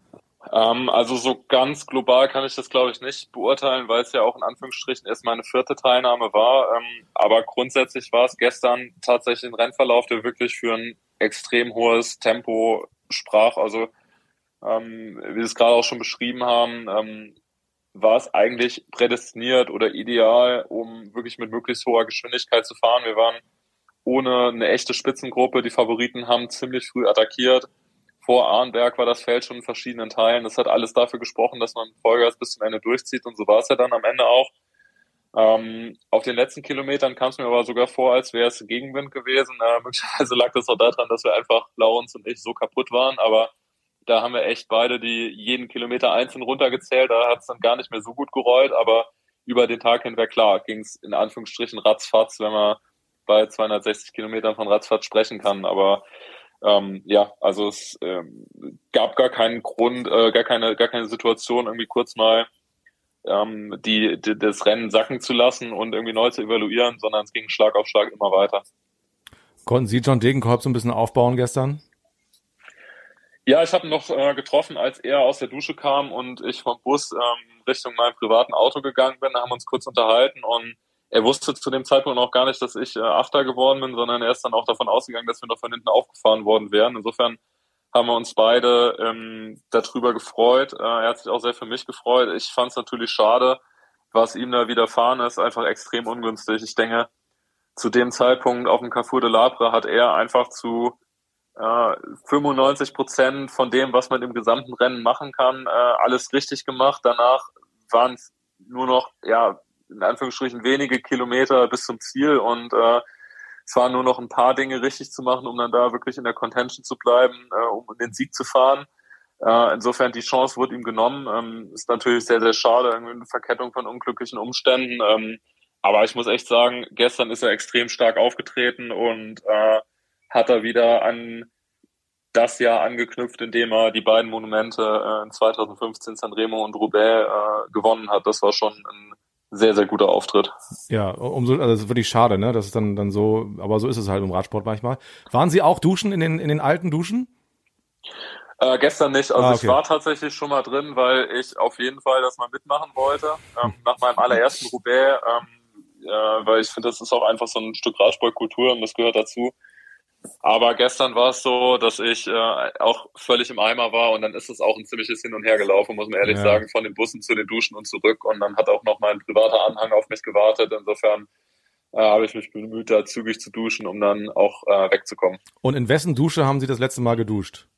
Ähm, also so ganz global kann ich das, glaube ich, nicht beurteilen, weil es ja auch in Anführungsstrichen erst meine vierte Teilnahme war. Ähm, aber grundsätzlich war es gestern tatsächlich ein Rennverlauf, der wirklich für ein extrem hohes Tempo sprach. Also ähm, wie wir es gerade auch schon beschrieben haben, ähm, war es eigentlich prädestiniert oder ideal, um wirklich mit möglichst hoher Geschwindigkeit zu fahren. Wir waren ohne eine echte Spitzengruppe. Die Favoriten haben ziemlich früh attackiert vor Arnberg war das Feld schon in verschiedenen Teilen. Das hat alles dafür gesprochen, dass man Vollgas bis zum Ende durchzieht und so war es ja dann am Ende auch. Ähm, auf den letzten Kilometern kam es mir aber sogar vor, als wäre es Gegenwind gewesen. Äh, möglicherweise lag das auch daran, dass wir einfach, Laurens und ich, so kaputt waren. Aber da haben wir echt beide die jeden Kilometer einzeln runtergezählt. Da hat es dann gar nicht mehr so gut gerollt. Aber über den Tag hinweg, klar, ging es in Anführungsstrichen ratzfatz, wenn man bei 260 Kilometern von ratzfatz sprechen kann. Aber ähm, ja, also es ähm, gab gar keinen Grund, äh, gar keine, gar keine Situation, irgendwie kurz mal ähm, die, die, das Rennen sacken zu lassen und irgendwie neu zu evaluieren, sondern es ging Schlag auf Schlag immer weiter. Konnten Sie John Degenkolb so ein bisschen aufbauen gestern? Ja, ich habe ihn noch äh, getroffen, als er aus der Dusche kam und ich vom Bus ähm, Richtung meinem privaten Auto gegangen bin. Da haben wir uns kurz unterhalten und er wusste zu dem Zeitpunkt noch gar nicht, dass ich äh, Achter geworden bin, sondern er ist dann auch davon ausgegangen, dass wir noch von hinten aufgefahren worden wären. Insofern haben wir uns beide ähm, darüber gefreut. Äh, er hat sich auch sehr für mich gefreut. Ich fand es natürlich schade, was ihm da widerfahren ist, einfach extrem ungünstig. Ich denke, zu dem Zeitpunkt auf dem Carrefour de Labre hat er einfach zu äh, 95 Prozent von dem, was man im gesamten Rennen machen kann, äh, alles richtig gemacht. Danach waren es nur noch ja in Anführungsstrichen wenige Kilometer bis zum Ziel und äh, es waren nur noch ein paar Dinge richtig zu machen, um dann da wirklich in der Contention zu bleiben, äh, um den Sieg zu fahren. Äh, insofern die Chance wurde ihm genommen. Ähm, ist natürlich sehr, sehr schade, irgendwie eine Verkettung von unglücklichen Umständen. Ähm, aber ich muss echt sagen, gestern ist er extrem stark aufgetreten und äh, hat er wieder an das Jahr angeknüpft, indem er die beiden Monumente äh, in 2015 Sanremo und Roubaix äh, gewonnen hat. Das war schon ein sehr, sehr guter Auftritt. Ja, umso, also das ist wirklich schade, ne? Das ist dann, dann so, aber so ist es halt im Radsport manchmal. Waren Sie auch duschen in den, in den alten Duschen? Äh, gestern nicht. Also ah, okay. ich war tatsächlich schon mal drin, weil ich auf jeden Fall das mal mitmachen wollte. Ähm, nach meinem allerersten Roubaix, ähm, äh, weil ich finde, das ist auch einfach so ein Stück Radsportkultur und das gehört dazu. Aber gestern war es so, dass ich äh, auch völlig im Eimer war und dann ist es auch ein ziemliches Hin und Her gelaufen, muss man ehrlich ja. sagen, von den Bussen zu den Duschen und zurück. Und dann hat auch noch mein privater Anhang auf mich gewartet. Insofern äh, habe ich mich bemüht, da zügig zu duschen, um dann auch äh, wegzukommen. Und in wessen Dusche haben Sie das letzte Mal geduscht?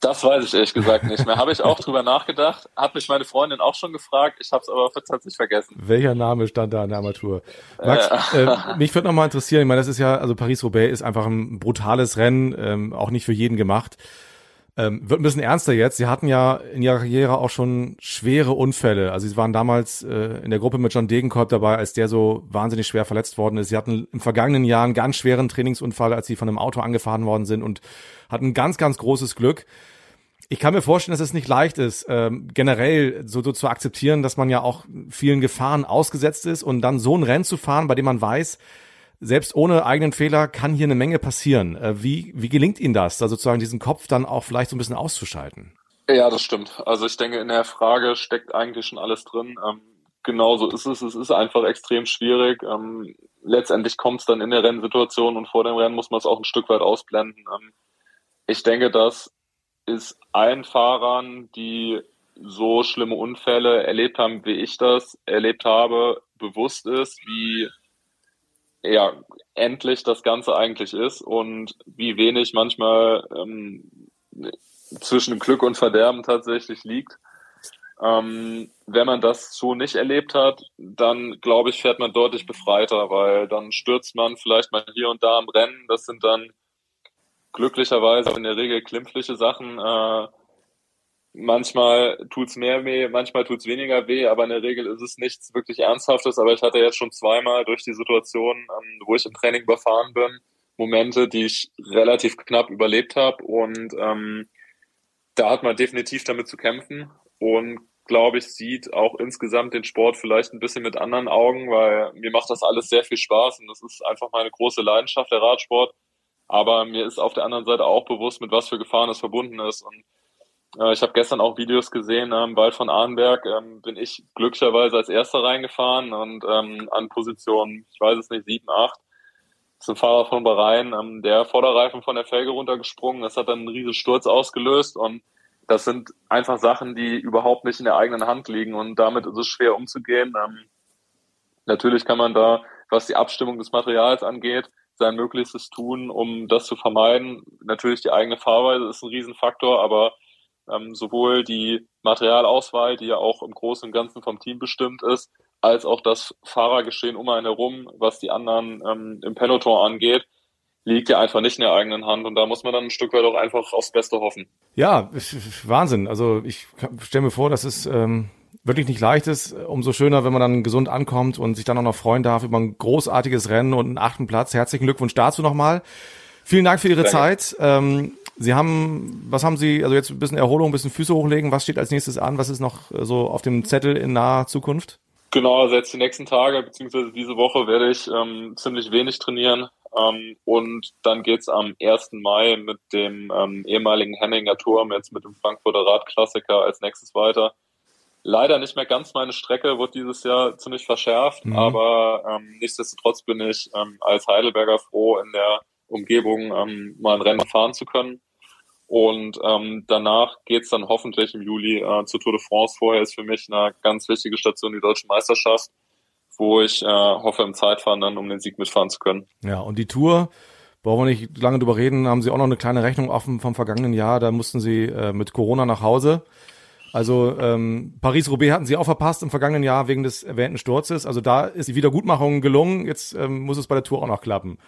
Das weiß ich ehrlich gesagt nicht mehr. Habe ich auch drüber nachgedacht, hat mich meine Freundin auch schon gefragt, ich habe es aber tatsächlich vergessen. Welcher Name stand da in der Armatur? Max, äh. äh, mich würde noch mal interessieren, ich meine, das ist ja, also Paris-Roubaix ist einfach ein brutales Rennen, ähm, auch nicht für jeden gemacht. Ähm, wird ein bisschen ernster jetzt. Sie hatten ja in ihrer Karriere auch schon schwere Unfälle. Also sie waren damals äh, in der Gruppe mit John Degenkolb dabei, als der so wahnsinnig schwer verletzt worden ist. Sie hatten im vergangenen Jahr einen ganz schweren Trainingsunfall, als sie von einem Auto angefahren worden sind und hatten ganz, ganz großes Glück. Ich kann mir vorstellen, dass es nicht leicht ist, ähm, generell so, so zu akzeptieren, dass man ja auch vielen Gefahren ausgesetzt ist und dann so ein Rennen zu fahren, bei dem man weiß, selbst ohne eigenen Fehler kann hier eine Menge passieren. Äh, wie, wie gelingt Ihnen das, da sozusagen diesen Kopf dann auch vielleicht so ein bisschen auszuschalten? Ja, das stimmt. Also ich denke, in der Frage steckt eigentlich schon alles drin. Ähm, genauso ist es. Es ist einfach extrem schwierig. Ähm, letztendlich kommt es dann in der Rennsituation und vor dem Rennen muss man es auch ein Stück weit ausblenden. Ähm, ich denke, das ist allen Fahrern, die so schlimme Unfälle erlebt haben, wie ich das erlebt habe, bewusst ist, wie ja, endlich das Ganze eigentlich ist und wie wenig manchmal ähm, zwischen Glück und Verderben tatsächlich liegt. Ähm, wenn man das so nicht erlebt hat, dann glaube ich, fährt man deutlich befreiter, weil dann stürzt man vielleicht mal hier und da am Rennen. Das sind dann glücklicherweise in der Regel klimpfliche Sachen. Äh, Manchmal tut's mehr weh, manchmal tut's weniger weh, aber in der Regel ist es nichts wirklich Ernsthaftes. Aber ich hatte jetzt schon zweimal durch die Situation, ähm, wo ich im Training überfahren bin, Momente, die ich relativ knapp überlebt habe. Und ähm, da hat man definitiv damit zu kämpfen und glaube ich, sieht auch insgesamt den Sport vielleicht ein bisschen mit anderen Augen, weil mir macht das alles sehr viel Spaß und das ist einfach meine große Leidenschaft, der Radsport. Aber mir ist auf der anderen Seite auch bewusst, mit was für Gefahren es verbunden ist. Und ich habe gestern auch Videos gesehen, am ähm, Wald von Arnberg ähm, bin ich glücklicherweise als erster reingefahren und ähm, an Position, ich weiß es nicht, sieben, acht, ist ein Fahrer von Bahrain, ähm, der Vorderreifen von der Felge runtergesprungen. Das hat dann einen riesen Sturz ausgelöst und das sind einfach Sachen, die überhaupt nicht in der eigenen Hand liegen und damit ist es schwer umzugehen. Ähm, natürlich kann man da, was die Abstimmung des Materials angeht, sein Möglichstes tun, um das zu vermeiden. Natürlich die eigene Fahrweise ist ein Riesenfaktor, aber ähm, sowohl die Materialauswahl, die ja auch im Großen und Ganzen vom Team bestimmt ist, als auch das Fahrergeschehen um einen herum, was die anderen ähm, im Peloton angeht, liegt ja einfach nicht in der eigenen Hand und da muss man dann ein Stück weit auch einfach aufs Beste hoffen. Ja, Wahnsinn. Also ich stelle mir vor, dass es ähm, wirklich nicht leicht ist. Umso schöner, wenn man dann gesund ankommt und sich dann auch noch freuen darf über ein großartiges Rennen und einen achten Platz. Herzlichen Glückwunsch dazu nochmal. Vielen Dank für Ihre Danke. Zeit. Ähm, Sie haben, was haben Sie, also jetzt ein bisschen Erholung, ein bisschen Füße hochlegen. Was steht als nächstes an? Was ist noch äh, so auf dem Zettel in naher Zukunft? Genau, also jetzt die nächsten Tage beziehungsweise diese Woche werde ich ähm, ziemlich wenig trainieren. Ähm, und dann geht's am 1. Mai mit dem ähm, ehemaligen Henninger Turm, jetzt mit dem Frankfurter Radklassiker als nächstes weiter. Leider nicht mehr ganz meine Strecke, wird dieses Jahr ziemlich verschärft, mhm. aber ähm, nichtsdestotrotz bin ich ähm, als Heidelberger froh, in der Umgebung ähm, mal ein Rennen fahren zu können. Und ähm, danach geht's dann hoffentlich im Juli äh, zur Tour de France. Vorher ist für mich eine ganz wichtige Station die Deutsche Meisterschaft, wo ich äh, hoffe, im Zeitfahren dann um den Sieg mitfahren zu können. Ja, und die Tour, brauchen wir nicht lange drüber reden, haben Sie auch noch eine kleine Rechnung offen vom vergangenen Jahr. Da mussten Sie äh, mit Corona nach Hause. Also ähm, Paris-Roubaix hatten Sie auch verpasst im vergangenen Jahr wegen des erwähnten Sturzes. Also da ist die Wiedergutmachung gelungen. Jetzt ähm, muss es bei der Tour auch noch klappen.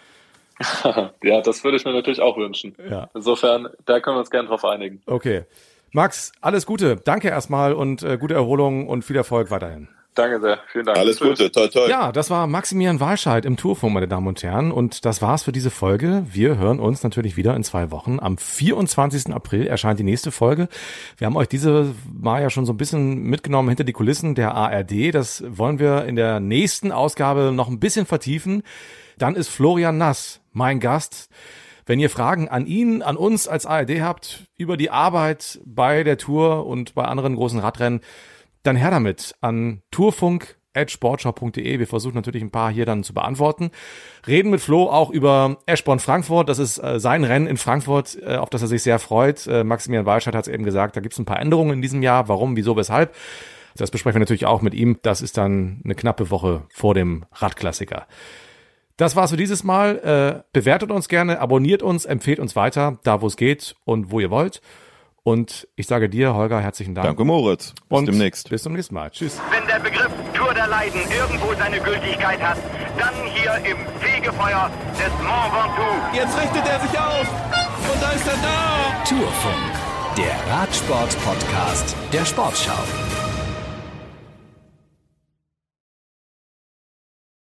ja, das würde ich mir natürlich auch wünschen. Ja. Insofern, da können wir uns gerne drauf einigen. Okay. Max, alles Gute. Danke erstmal und äh, gute Erholung und viel Erfolg weiterhin. Danke sehr. Vielen Dank. Alles Gute. Toi, toi. Ja, das war Maximilian Walscheid im Tourfunk, meine Damen und Herren. Und das war's für diese Folge. Wir hören uns natürlich wieder in zwei Wochen. Am 24. April erscheint die nächste Folge. Wir haben euch diese Mal ja schon so ein bisschen mitgenommen hinter die Kulissen der ARD. Das wollen wir in der nächsten Ausgabe noch ein bisschen vertiefen. Dann ist Florian Nass mein Gast. Wenn ihr Fragen an ihn, an uns als ARD habt über die Arbeit bei der Tour und bei anderen großen Radrennen, dann her damit an tourfunk@sportschau.de. Wir versuchen natürlich ein paar hier dann zu beantworten. Reden mit Flo auch über Eschborn Frankfurt. Das ist äh, sein Rennen in Frankfurt, äh, auf das er sich sehr freut. Äh, Maximilian Walscheid hat es eben gesagt, da gibt es ein paar Änderungen in diesem Jahr. Warum, wieso, weshalb? Das besprechen wir natürlich auch mit ihm. Das ist dann eine knappe Woche vor dem Radklassiker. Das war's für dieses Mal. Äh, bewertet uns gerne, abonniert uns, empfehlt uns weiter, da wo es geht und wo ihr wollt. Und ich sage dir, Holger, herzlichen Dank. Danke, Moritz. Bis und demnächst. Bis zum nächsten Mal. Tschüss. Wenn der Begriff Tour der Leiden irgendwo seine Gültigkeit hat, dann hier im Fegefeuer des Mont Ventoux. Jetzt richtet er sich auf. Und da ist er da. Tourfunk, der Radsport-Podcast der Sportschau.